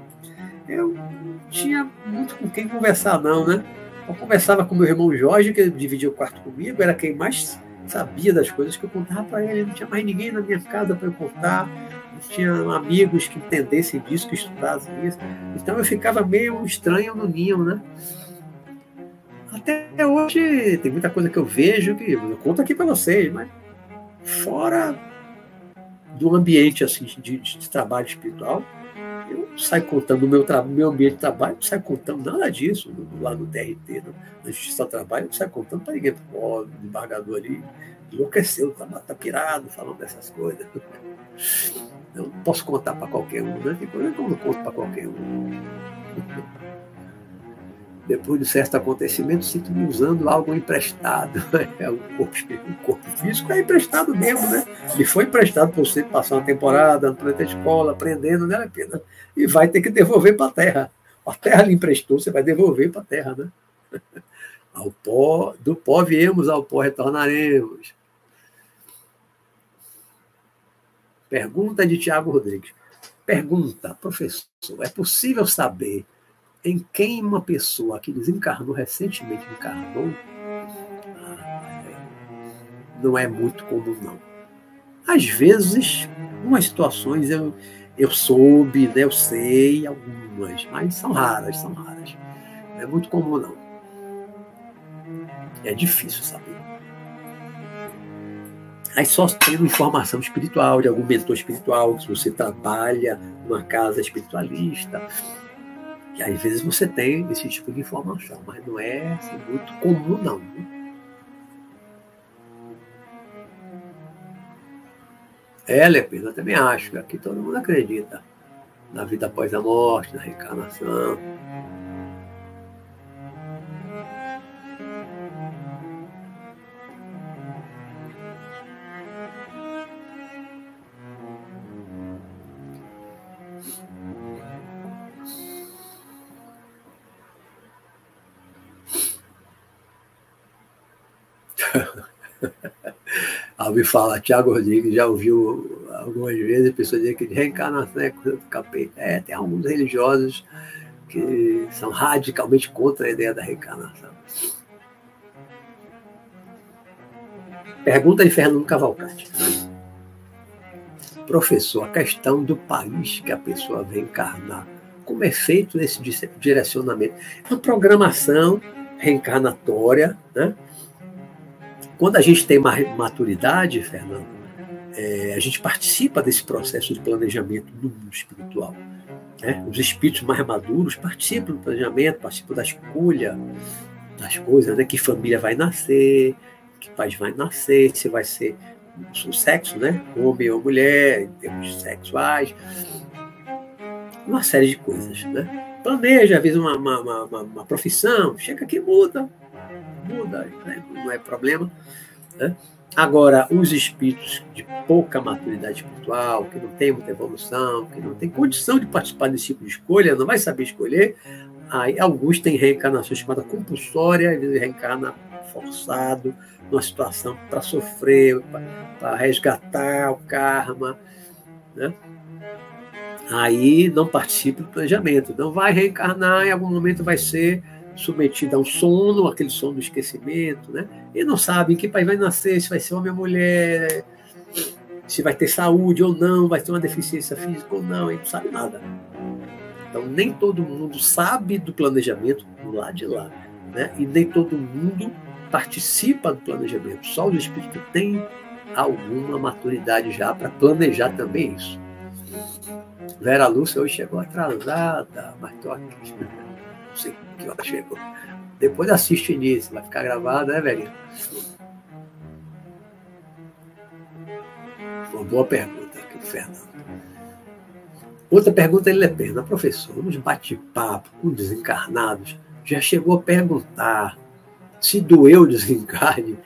eu não tinha muito com quem conversar, não, né? Eu conversava com meu irmão Jorge, que dividia o quarto comigo, era quem mais sabia das coisas que eu contava para ele. Não tinha mais ninguém na minha casa para eu contar, não tinha amigos que entendessem disso, que estudassem isso. Então eu ficava meio estranho no ninho, né? até hoje tem muita coisa que eu vejo que eu conto aqui para vocês, mas fora do ambiente assim de, de trabalho espiritual, eu não saio contando no meu, meu ambiente de trabalho, não saio contando nada disso lá no DRT, no, na Justiça do Trabalho, não saio contando para ninguém. O embargador ali enlouqueceu, tá, tá pirado falando dessas coisas. Eu não posso contar para qualquer um, né? Tem coisa que eu não conto para qualquer um depois de certo acontecimento, sinto-me usando algo emprestado. É, o, corpo, o corpo físico é emprestado mesmo, né? Ele foi emprestado para você passar uma temporada no planeta escola, aprendendo, né, pena? E vai ter que devolver para a Terra. A Terra lhe emprestou, você vai devolver para a Terra, né? Ao pó, do pó viemos, ao pó retornaremos. Pergunta de Tiago Rodrigues. Pergunta, professor, é possível saber em quem uma pessoa que desencarnou recentemente encarnou, não é muito comum, não. Às vezes, em umas situações eu, eu soube, né, eu sei algumas, mas são raras, são raras. Não é muito comum, não. É difícil saber. Aí só tendo informação espiritual, de algum mentor espiritual, se você trabalha numa casa espiritualista, e às vezes você tem esse tipo de informação, mas não é assim, muito comum, não. É, Lepena, eu também acho aqui todo mundo acredita na vida após a morte, na reencarnação. Alguém fala, Tiago Rodrigues já ouviu algumas vezes a pessoa dizer que reencarnação é coisa do capeta. É, tem alguns religiosos que são radicalmente contra a ideia da reencarnação. Pergunta de Fernando Cavalcante. Professor, a questão do país que a pessoa vem encarnar, como é feito esse direcionamento? É uma programação reencarnatória, né? Quando a gente tem maturidade, Fernando, é, a gente participa desse processo de planejamento do mundo espiritual. Né? Os espíritos mais maduros participam do planejamento, participam da escolha das coisas, né? que família vai nascer, que país vai nascer, se vai ser o sexo, né? homem ou mulher, em termos sexuais, uma série de coisas. Né? Planeja, às vezes, uma, uma, uma, uma profissão, chega aqui muda, muda, né? não é problema. Né? Agora, os espíritos de pouca maturidade espiritual, que não tem muita evolução, que não tem condição de participar desse tipo de escolha, não vai saber escolher, Aí, alguns têm reencarnação chamada compulsória, ele reencarna forçado, numa situação para sofrer, para resgatar o karma. Né? Aí não participa do planejamento. Não vai reencarnar, em algum momento vai ser submetido a um sono, aquele sono do esquecimento, né? E não sabe em que país vai nascer, se vai ser homem ou mulher, se vai ter saúde ou não, vai ter uma deficiência física ou não, ele não sabe nada. Então, nem todo mundo sabe do planejamento do lado de lá. Né? E nem todo mundo participa do planejamento. Só os espíritos que têm alguma maturidade já para planejar também isso. Vera Lúcia hoje chegou atrasada, mas estou aqui. Não sei que hora chegou. Depois assiste nisso, vai ficar gravado, né, velhinho? Uma boa pergunta aqui, Fernando. Outra pergunta ele é perna, professor, nos bate-papo com desencarnados, já chegou a perguntar se doeu o desencarne.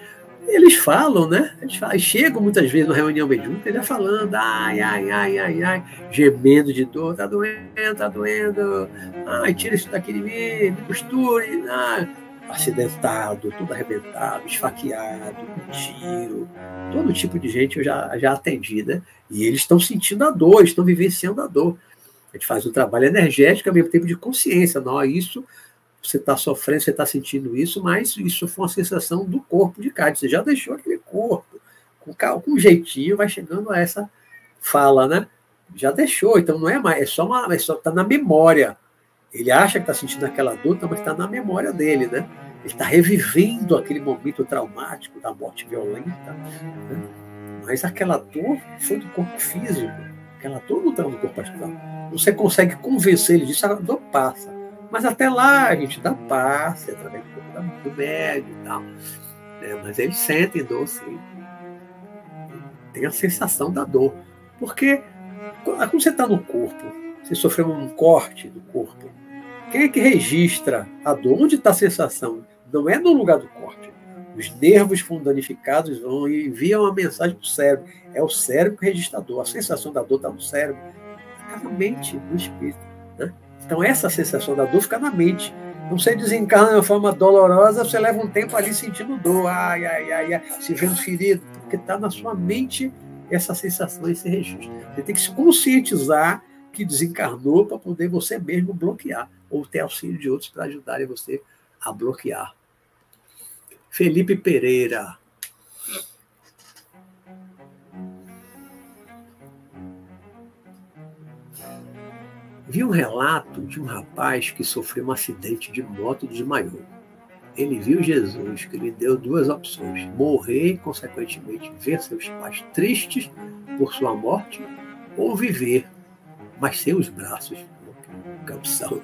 Eles falam, né? Eles falam, chegam muitas vezes na reunião mediúnica, já falando, ai, ai, ai, ai, ai, gemendo de dor, tá doendo, tá doendo, ai, tira isso daqui de mim, me costure, ai, acidentado, tudo arrebentado, esfaqueado, com tiro, todo tipo de gente eu já, já atendi, né? E eles estão sentindo a dor, estão vivenciando a dor. A gente faz um trabalho energético ao mesmo tempo de consciência. Não, isso você está sofrendo, você está sentindo isso, mas isso foi uma sensação do corpo de cá. Você já deixou aquele corpo. Com, com jeitinho vai chegando a essa fala, né? Já deixou, então não é mais, é só uma, é só tá na memória. Ele acha que está sentindo aquela dor, mas está na memória dele, né? Ele está revivendo aquele momento traumático da morte violenta. Né? Mas aquela dor foi do corpo físico. Aquela dor não está no corpo astral. Você consegue convencer ele disso, a dor passa. Mas até lá a gente dá passe através corpo do médio e tal. É, mas eles sentem dor, sim. Tem a sensação da dor. Porque quando você está no corpo, você sofreu um corte do corpo, quem é que registra a dor? Onde está a sensação? Não é no lugar do corte. Os nervos foram danificados vão e enviam uma mensagem para o cérebro. É o cérebro que registra a dor. A sensação da dor está no cérebro. Fica na mente, no espírito. Né? Então, essa sensação da dor fica na mente. Não você desencarna de uma forma dolorosa, você leva um tempo ali sentindo dor, ai, ai, ai, ai se vendo ferido, porque está na sua mente essa sensação, esse registro. Você tem que se conscientizar que desencarnou para poder você mesmo bloquear, ou ter auxílio de outros para ajudarem você a bloquear. Felipe Pereira. Vi um relato de um rapaz que sofreu um acidente de moto e desmaiou. Ele viu Jesus, que lhe deu duas opções: morrer e, consequentemente, ver seus pais tristes por sua morte, ou viver mas sem os braços. Que opção.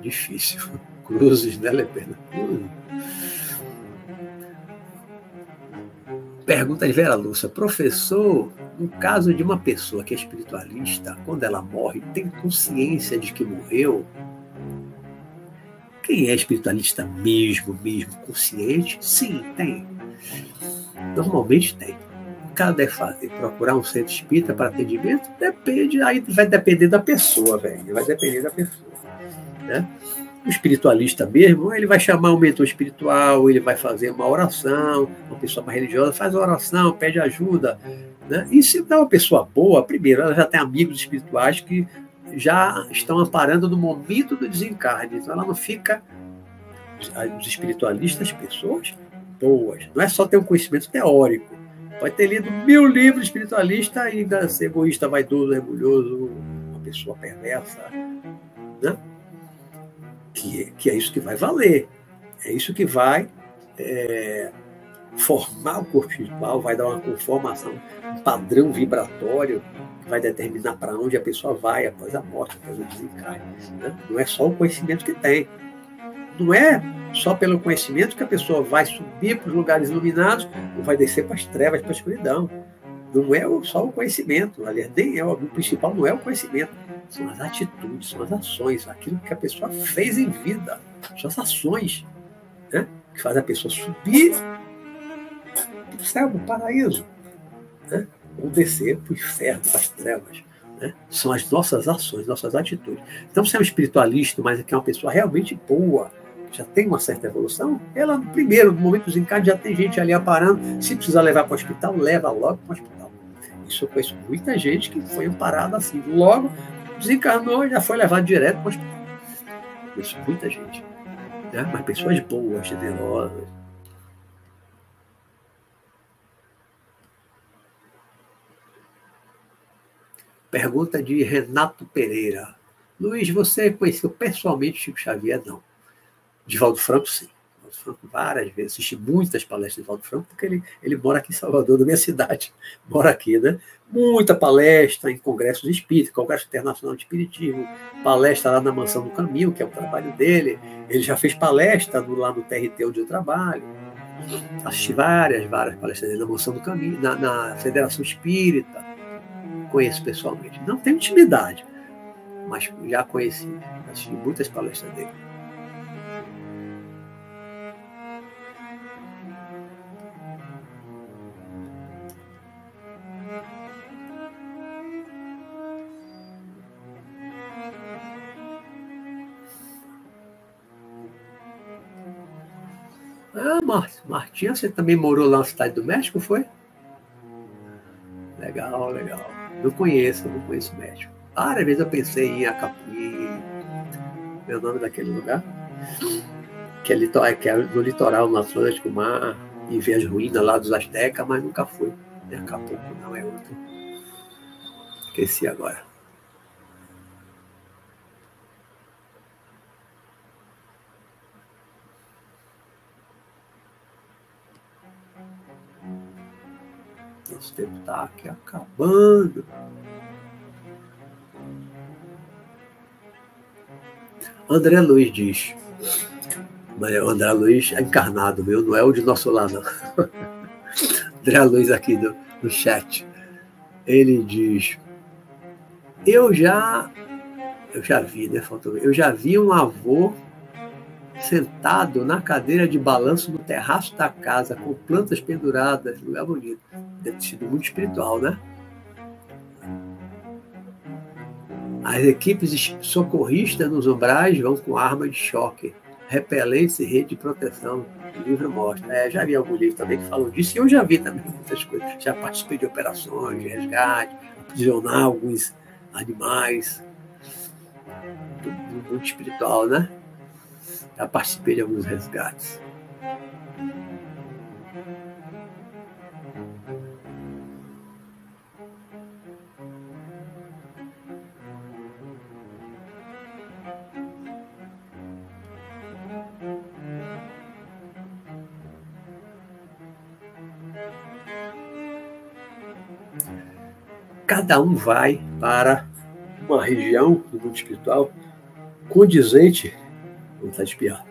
Difícil. Cruzes, né, Lepena? Cruzes. Pergunta de Vera Lúcia. Professor, no caso de uma pessoa que é espiritualista, quando ela morre, tem consciência de que morreu? Quem é espiritualista mesmo, mesmo consciente? Sim, tem. Normalmente tem cara deve fazer? Procurar um centro espírita para atendimento? Depende, aí vai depender da pessoa, velho. Vai depender da pessoa. Né? O espiritualista mesmo, ele vai chamar um mentor espiritual, ele vai fazer uma oração, uma pessoa mais religiosa faz uma oração, pede ajuda. Né? E se é uma pessoa boa, primeiro, ela já tem amigos espirituais que já estão amparando no momento do desencarne. Então ela não fica. Os espiritualistas, pessoas boas. Não é só ter um conhecimento teórico Pode ter lido mil livros espiritualistas e ainda ser egoísta, vaidoso, orgulhoso, uma pessoa perversa. Né? Que, que é isso que vai valer. É isso que vai é, formar o corpo espiritual, vai dar uma conformação, um padrão vibratório que vai determinar para onde a pessoa vai após a morte, após o desencarne. Né? Não é só o conhecimento que tem. Não é só pelo conhecimento que a pessoa vai subir para os lugares iluminados ou vai descer para as trevas, para a escuridão. Não é só o conhecimento, aliás, nem é o principal não é o conhecimento, são as atitudes, são as ações, aquilo que a pessoa fez em vida, são as ações né? que faz a pessoa subir para o céu, para o paraíso, né? ou descer para o inferno, para as trevas. Né? São as nossas ações, nossas atitudes. Então, se é um espiritualista, mas é que é uma pessoa realmente boa, já tem uma certa evolução, ela, primeiro, momento dos encarnes, já tem gente ali aparando. Se precisar levar para o hospital, leva logo para o hospital. Isso eu conheço muita gente que foi amparada assim. Logo, desencarnou e já foi levado direto para o hospital. Conheço muita gente. Né? Mas pessoas boas, generosas. Pergunta de Renato Pereira. Luiz, você conheceu pessoalmente Chico Xavier? Não. Divaldo Franco, sim. Divaldo Franco, várias vezes. Assisti muitas palestras de Divaldo Franco, porque ele, ele mora aqui em Salvador, da minha cidade. Mora aqui, né? Muita palestra em congressos espíritas, Congresso Internacional de Espiritismo, palestra lá na Mansão do Caminho, que é o trabalho dele. Ele já fez palestra no, lá no TRT onde eu trabalho. Assisti várias, várias palestras dele na Mansão do Caminho, na, na Federação Espírita conheço pessoalmente. Não tenho intimidade, mas já conheci, assisti muitas palestras dele. Martinha, você também morou lá na Cidade do México, foi? Legal, legal. Não conheço, não conheço o México. Várias vezes eu pensei em Acapulco, meu nome daquele lugar, que é, litoral, que é no litoral, no Atlântico, mar, e ver as ruínas lá dos Aztecas, mas nunca fui. Acapulco não é outro. Esqueci agora. Nosso tempo está aqui acabando. André Luiz diz. André Luiz é encarnado, meu, não é o de nosso lado. André Luiz aqui no, no chat. Ele diz: Eu já. Eu já vi, né? Eu já vi um avô sentado na cadeira de balanço no terraço da casa, com plantas penduradas, lugar bonito. Deve ter sido muito espiritual, né? As equipes socorristas nos umbrais vão com arma de choque, repelentes e rede de proteção. O livro mostra. É, já vi algum livro também que falou disso, e eu já vi também muitas coisas. Já participei de operações, de resgate, aprisionar alguns animais. Muito espiritual, né? Já participei de alguns resgates. cada um vai para uma região do mundo espiritual condizente vontade de espiar.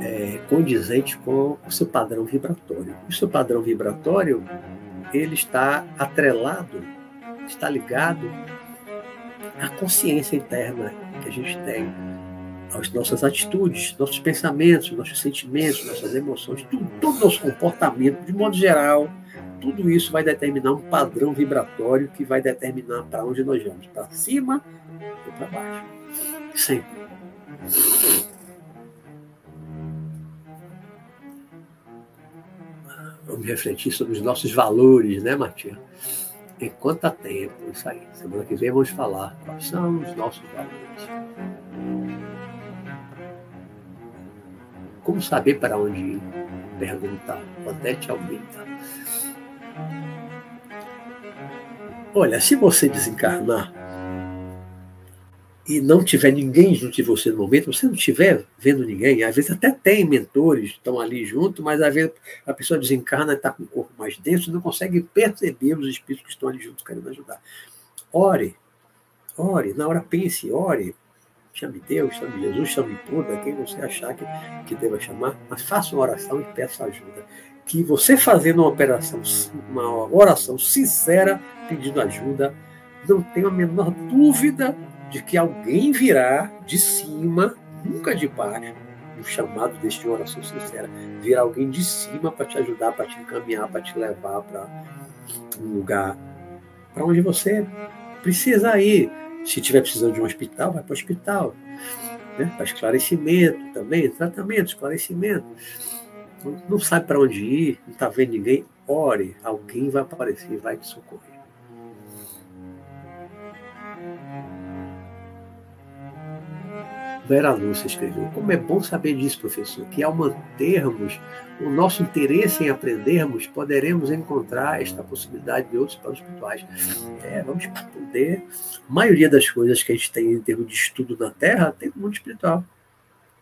É, condizente com o seu padrão vibratório. O seu padrão vibratório ele está atrelado, está ligado à consciência interna que a gente tem, às nossas atitudes, nossos pensamentos, nossos sentimentos, nossas emoções, tudo, todo o nosso comportamento, de modo geral, tudo isso vai determinar um padrão vibratório que vai determinar para onde nós vamos, para cima ou para baixo. Sempre. Vamos refletir sobre os nossos valores, né, Matia? Enquanto há tempo, isso aí. Semana que vem vamos falar quais são os nossos valores. Como saber para onde ir? Pergunta Odete Almeida. Olha, se você desencarnar e não tiver ninguém junto de você no momento, você não estiver vendo ninguém, às vezes até tem mentores que estão ali junto, mas às vezes a pessoa desencarna e está com o corpo mais denso e não consegue perceber os espíritos que estão ali juntos querendo ajudar. Ore, ore, na hora pense, ore, chame Deus, chame Jesus, chame Buda, quem você achar que, que deva chamar, mas faça uma oração e peça ajuda que você fazendo uma operação, uma oração sincera, pedindo ajuda, não tenho a menor dúvida de que alguém virá de cima, nunca de baixo, do chamado deste oração sincera. Vir alguém de cima para te ajudar, para te encaminhar, para te levar para um lugar para onde você precisa ir. Se tiver precisando de um hospital, vai para o hospital. Né? Para esclarecimento também, tratamento, esclarecimento. Não, sabe para onde ir, não está vendo ninguém, ore, alguém vai aparecer vai te socorrer. Vera Lúcia escreveu: Como é bom saber disso, professor, que ao mantermos o nosso interesse em aprendermos, poderemos encontrar esta possibilidade de outros planos espirituais. É, vamos poder. A maioria das coisas que a gente tem em termos de estudo na Terra tem no mundo espiritual.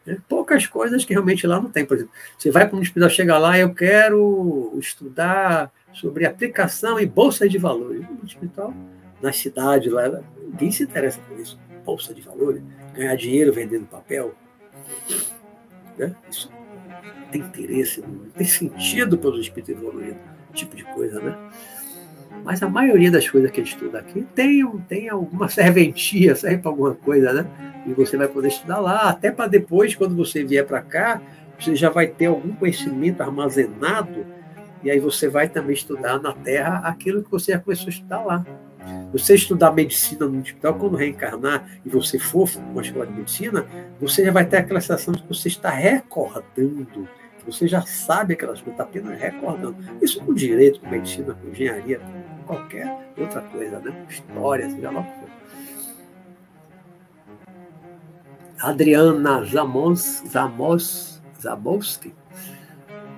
É, poucas coisas que realmente lá não tem. Por exemplo, você vai para o mundo espiritual, chega lá, eu quero estudar sobre aplicação em bolsa de valores. No mundo espiritual, na cidade lá, ninguém se interessa por isso. Bolsa de valores ganhar dinheiro vendendo papel. Né? Isso tem interesse, tem sentido para os espíritos evoluídos, tipo de coisa, né? Mas a maioria das coisas que a gente estuda aqui tem, tem alguma serventia, serve para alguma coisa, né? E você vai poder estudar lá, até para depois, quando você vier para cá, você já vai ter algum conhecimento armazenado, e aí você vai também estudar na Terra aquilo que você já começou a estudar lá. Você estudar medicina no hospital, quando reencarnar e você for para uma escola de medicina, você já vai ter aquela sensação de que você está recordando, você já sabe aquelas coisas, está apenas recordando. Isso com direito, com medicina, com engenharia, com qualquer outra coisa, né? História, seja lá o que. Adriana Zamos, Zamos, Zabowski.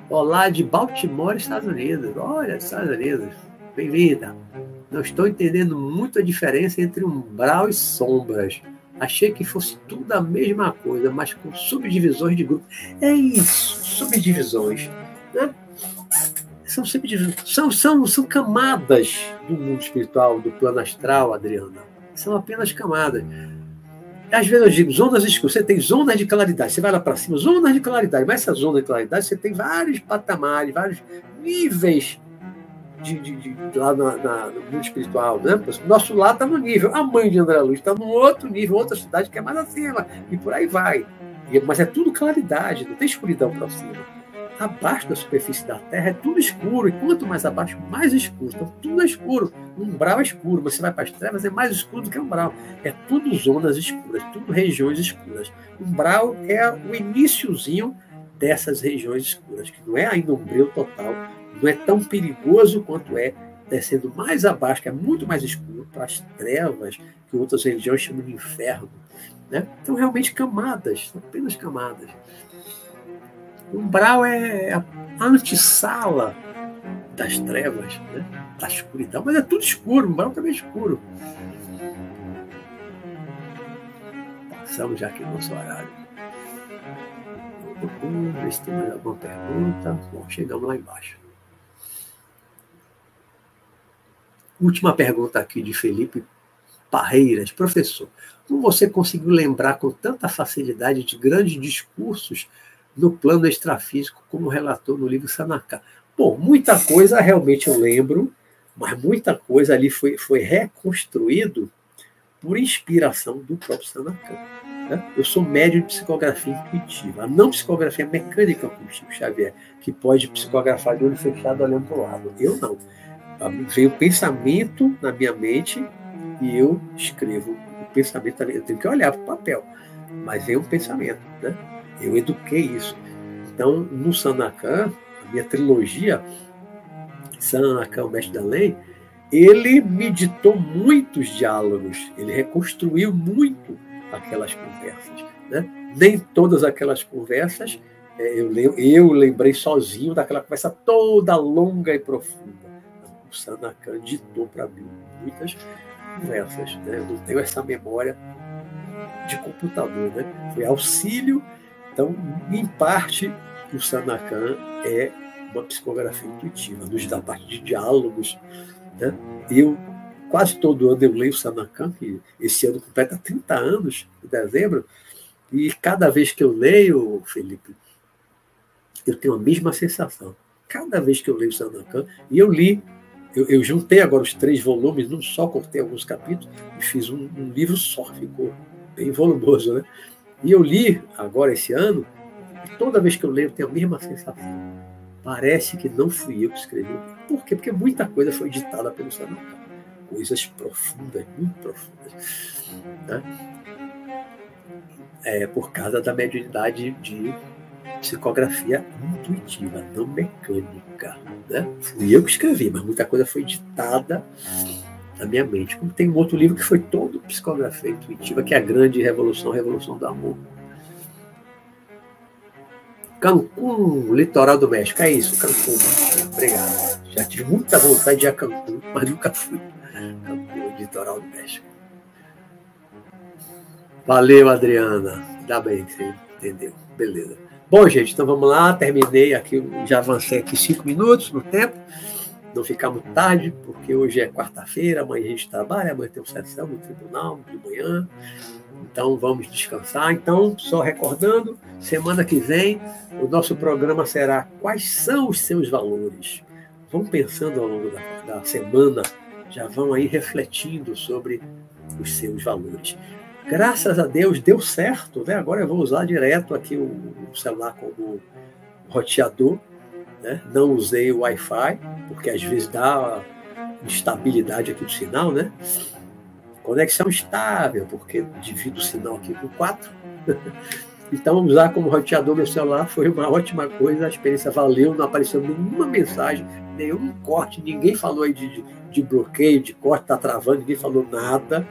Olá, de Baltimore, Estados Unidos. Olha, Estados Unidos. Bem-vinda. Não estou entendendo muito a diferença entre umbral e sombras. Achei que fosse tudo a mesma coisa, mas com subdivisões de grupos. É isso, subdivisões. Né? São subdivisões. São, são, são camadas do mundo espiritual, do plano astral, Adriana. São apenas camadas. Às vezes eu digo zonas escuras. Você tem zonas de claridade. Você vai lá para cima, zonas de claridade. Mas essa zona de claridade, você tem vários patamares, vários níveis de, de, de lá na, na, no mundo espiritual, né? Nosso lá está no nível, a mãe de André Luiz está no outro nível, outra cidade que é mais acima, e por aí vai. E, mas é tudo claridade, não tem escuridão para cima. Abaixo da superfície da Terra é tudo escuro, e quanto mais abaixo, mais escuro. Então tudo é escuro. Um umbral é escuro, você vai para as trevas, é mais escuro do que um umbral. É tudo zonas escuras, tudo regiões escuras. Umbral é o iníciozinho dessas regiões escuras, que não é ainda um breu total, não é tão perigoso quanto é descendo mais abaixo, que é muito mais escuro, para as trevas, que outras religiões chamam de inferno. Né? Então, realmente, camadas, apenas camadas. O umbral é a antessala das trevas, né? da escuridão, mas é tudo escuro, o umbral também é escuro. Passamos já aqui no nosso horário. Vamos ver se tem mais alguma pergunta. Bom, chegamos lá embaixo. Última pergunta aqui de Felipe Parreiras. Professor, como você conseguiu lembrar com tanta facilidade de grandes discursos no plano extrafísico, como relatou no livro Sanaka? Bom, muita coisa realmente eu lembro, mas muita coisa ali foi, foi reconstruído por inspiração do próprio Sanaka. Né? Eu sou médium de psicografia intuitiva, não psicografia mecânica como Chico Xavier, que pode psicografar de olho fechado olhando para o lado. Eu não veio o pensamento na minha mente e eu escrevo o pensamento ali. Eu tenho que olhar para o papel, mas vem um pensamento, né? Eu eduquei isso. Então, no Sanakan, a minha trilogia, Sanakan, o Mestre da Lei, ele meditou muitos diálogos, ele reconstruiu muito aquelas conversas. Né? Nem todas aquelas conversas é, eu, eu lembrei sozinho daquela conversa toda longa e profunda o Sanacan ditou para mim muitas conversas. Né? Eu não tenho essa memória de computador, né? Foi auxílio. Então, em parte, o Sanacan é uma psicografia intuitiva, nos dá parte de diálogos. Né? Eu, quase todo ano, eu leio o Sanacan, que esse ano completa 30 anos, em dezembro, e cada vez que eu leio, Felipe, eu tenho a mesma sensação. Cada vez que eu leio o Sanacan, e eu li eu, eu, juntei agora os três volumes, não só cortei alguns capítulos, e fiz um, um, livro só, ficou bem volumoso, né? E eu li agora esse ano toda vez que eu leio, eu tenho a mesma sensação. Parece que não fui eu que escrevi. Por quê? Porque muita coisa foi ditada pelo Senator. Coisas profundas, muito profundas. Né? É, por causa da mediunidade de psicografia intuitiva, não mecânica. Né? Fui eu que escrevi, mas muita coisa foi ditada na minha mente. Como tem um outro livro que foi todo psicografia intuitiva, que é a Grande Revolução, Revolução do Amor. Cancún, litoral do México. É isso, Cancún. Obrigado. Já tive muita vontade de ir a Cancún, mas nunca fui. Cancún, litoral do México. Valeu, Adriana. Dá bem que você entendeu. Beleza. Bom, gente, então vamos lá. Terminei aqui, já avancei aqui cinco minutos no tempo. Não ficar muito tarde, porque hoje é quarta-feira, amanhã a gente trabalha, amanhã tem sessão no tribunal de manhã. Então vamos descansar. Então, só recordando, semana que vem o nosso programa será Quais são os seus valores? Vão pensando ao longo da, da semana, já vão aí refletindo sobre os seus valores. Graças a Deus deu certo, né? Agora eu vou usar direto aqui o, celular como roteador. Né? Não usei o Wi-Fi, porque às vezes dá instabilidade aqui do sinal, né? Conexão estável, porque divido o sinal aqui por quatro. Então, usar como roteador meu celular foi uma ótima coisa, a experiência valeu, não apareceu nenhuma mensagem, nenhum corte, ninguém falou aí de, de, de bloqueio, de corte, está travando, ninguém falou nada.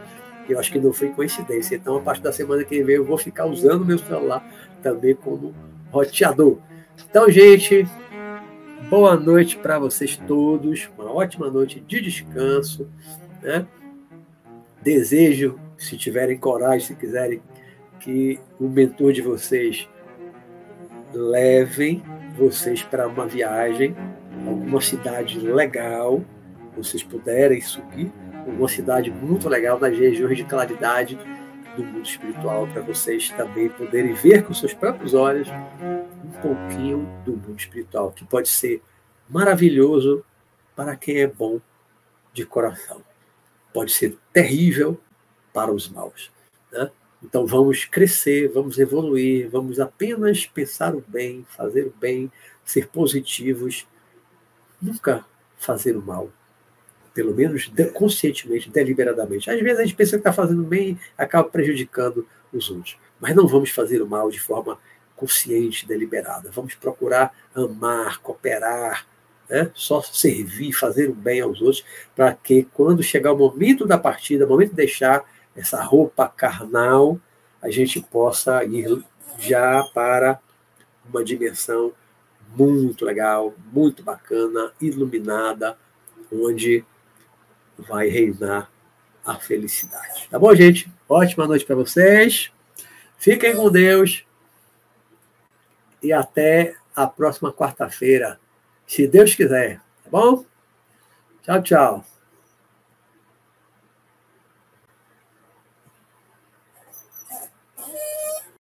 Eu acho que não foi coincidência. Então, a partir da semana que vem, eu vou ficar usando meu celular também como roteador. Então, gente, boa noite para vocês todos, uma ótima noite de descanso. Né? Desejo, se tiverem coragem, se quiserem, que o mentor de vocês levem vocês para uma viagem, alguma cidade legal, vocês puderem subir, uma cidade muito legal nas regiões de claridade do mundo espiritual, para vocês também poderem ver com seus próprios olhos um pouquinho do mundo espiritual, que pode ser maravilhoso para quem é bom de coração. Pode ser terrível para os maus. Né? Então vamos crescer, vamos evoluir, vamos apenas pensar o bem, fazer o bem, ser positivos, nunca fazer o mal. Pelo menos conscientemente, deliberadamente. Às vezes a gente pensa que está fazendo bem acaba prejudicando os outros. Mas não vamos fazer o mal de forma consciente, deliberada. Vamos procurar amar, cooperar, né? só servir, fazer o bem aos outros, para que quando chegar o momento da partida, o momento de deixar, essa roupa carnal, a gente possa ir já para uma dimensão muito legal, muito bacana, iluminada, onde vai reinar a felicidade. Tá bom, gente? Ótima noite para vocês. Fiquem com Deus. E até a próxima quarta-feira, se Deus quiser. Tá bom? Tchau, tchau.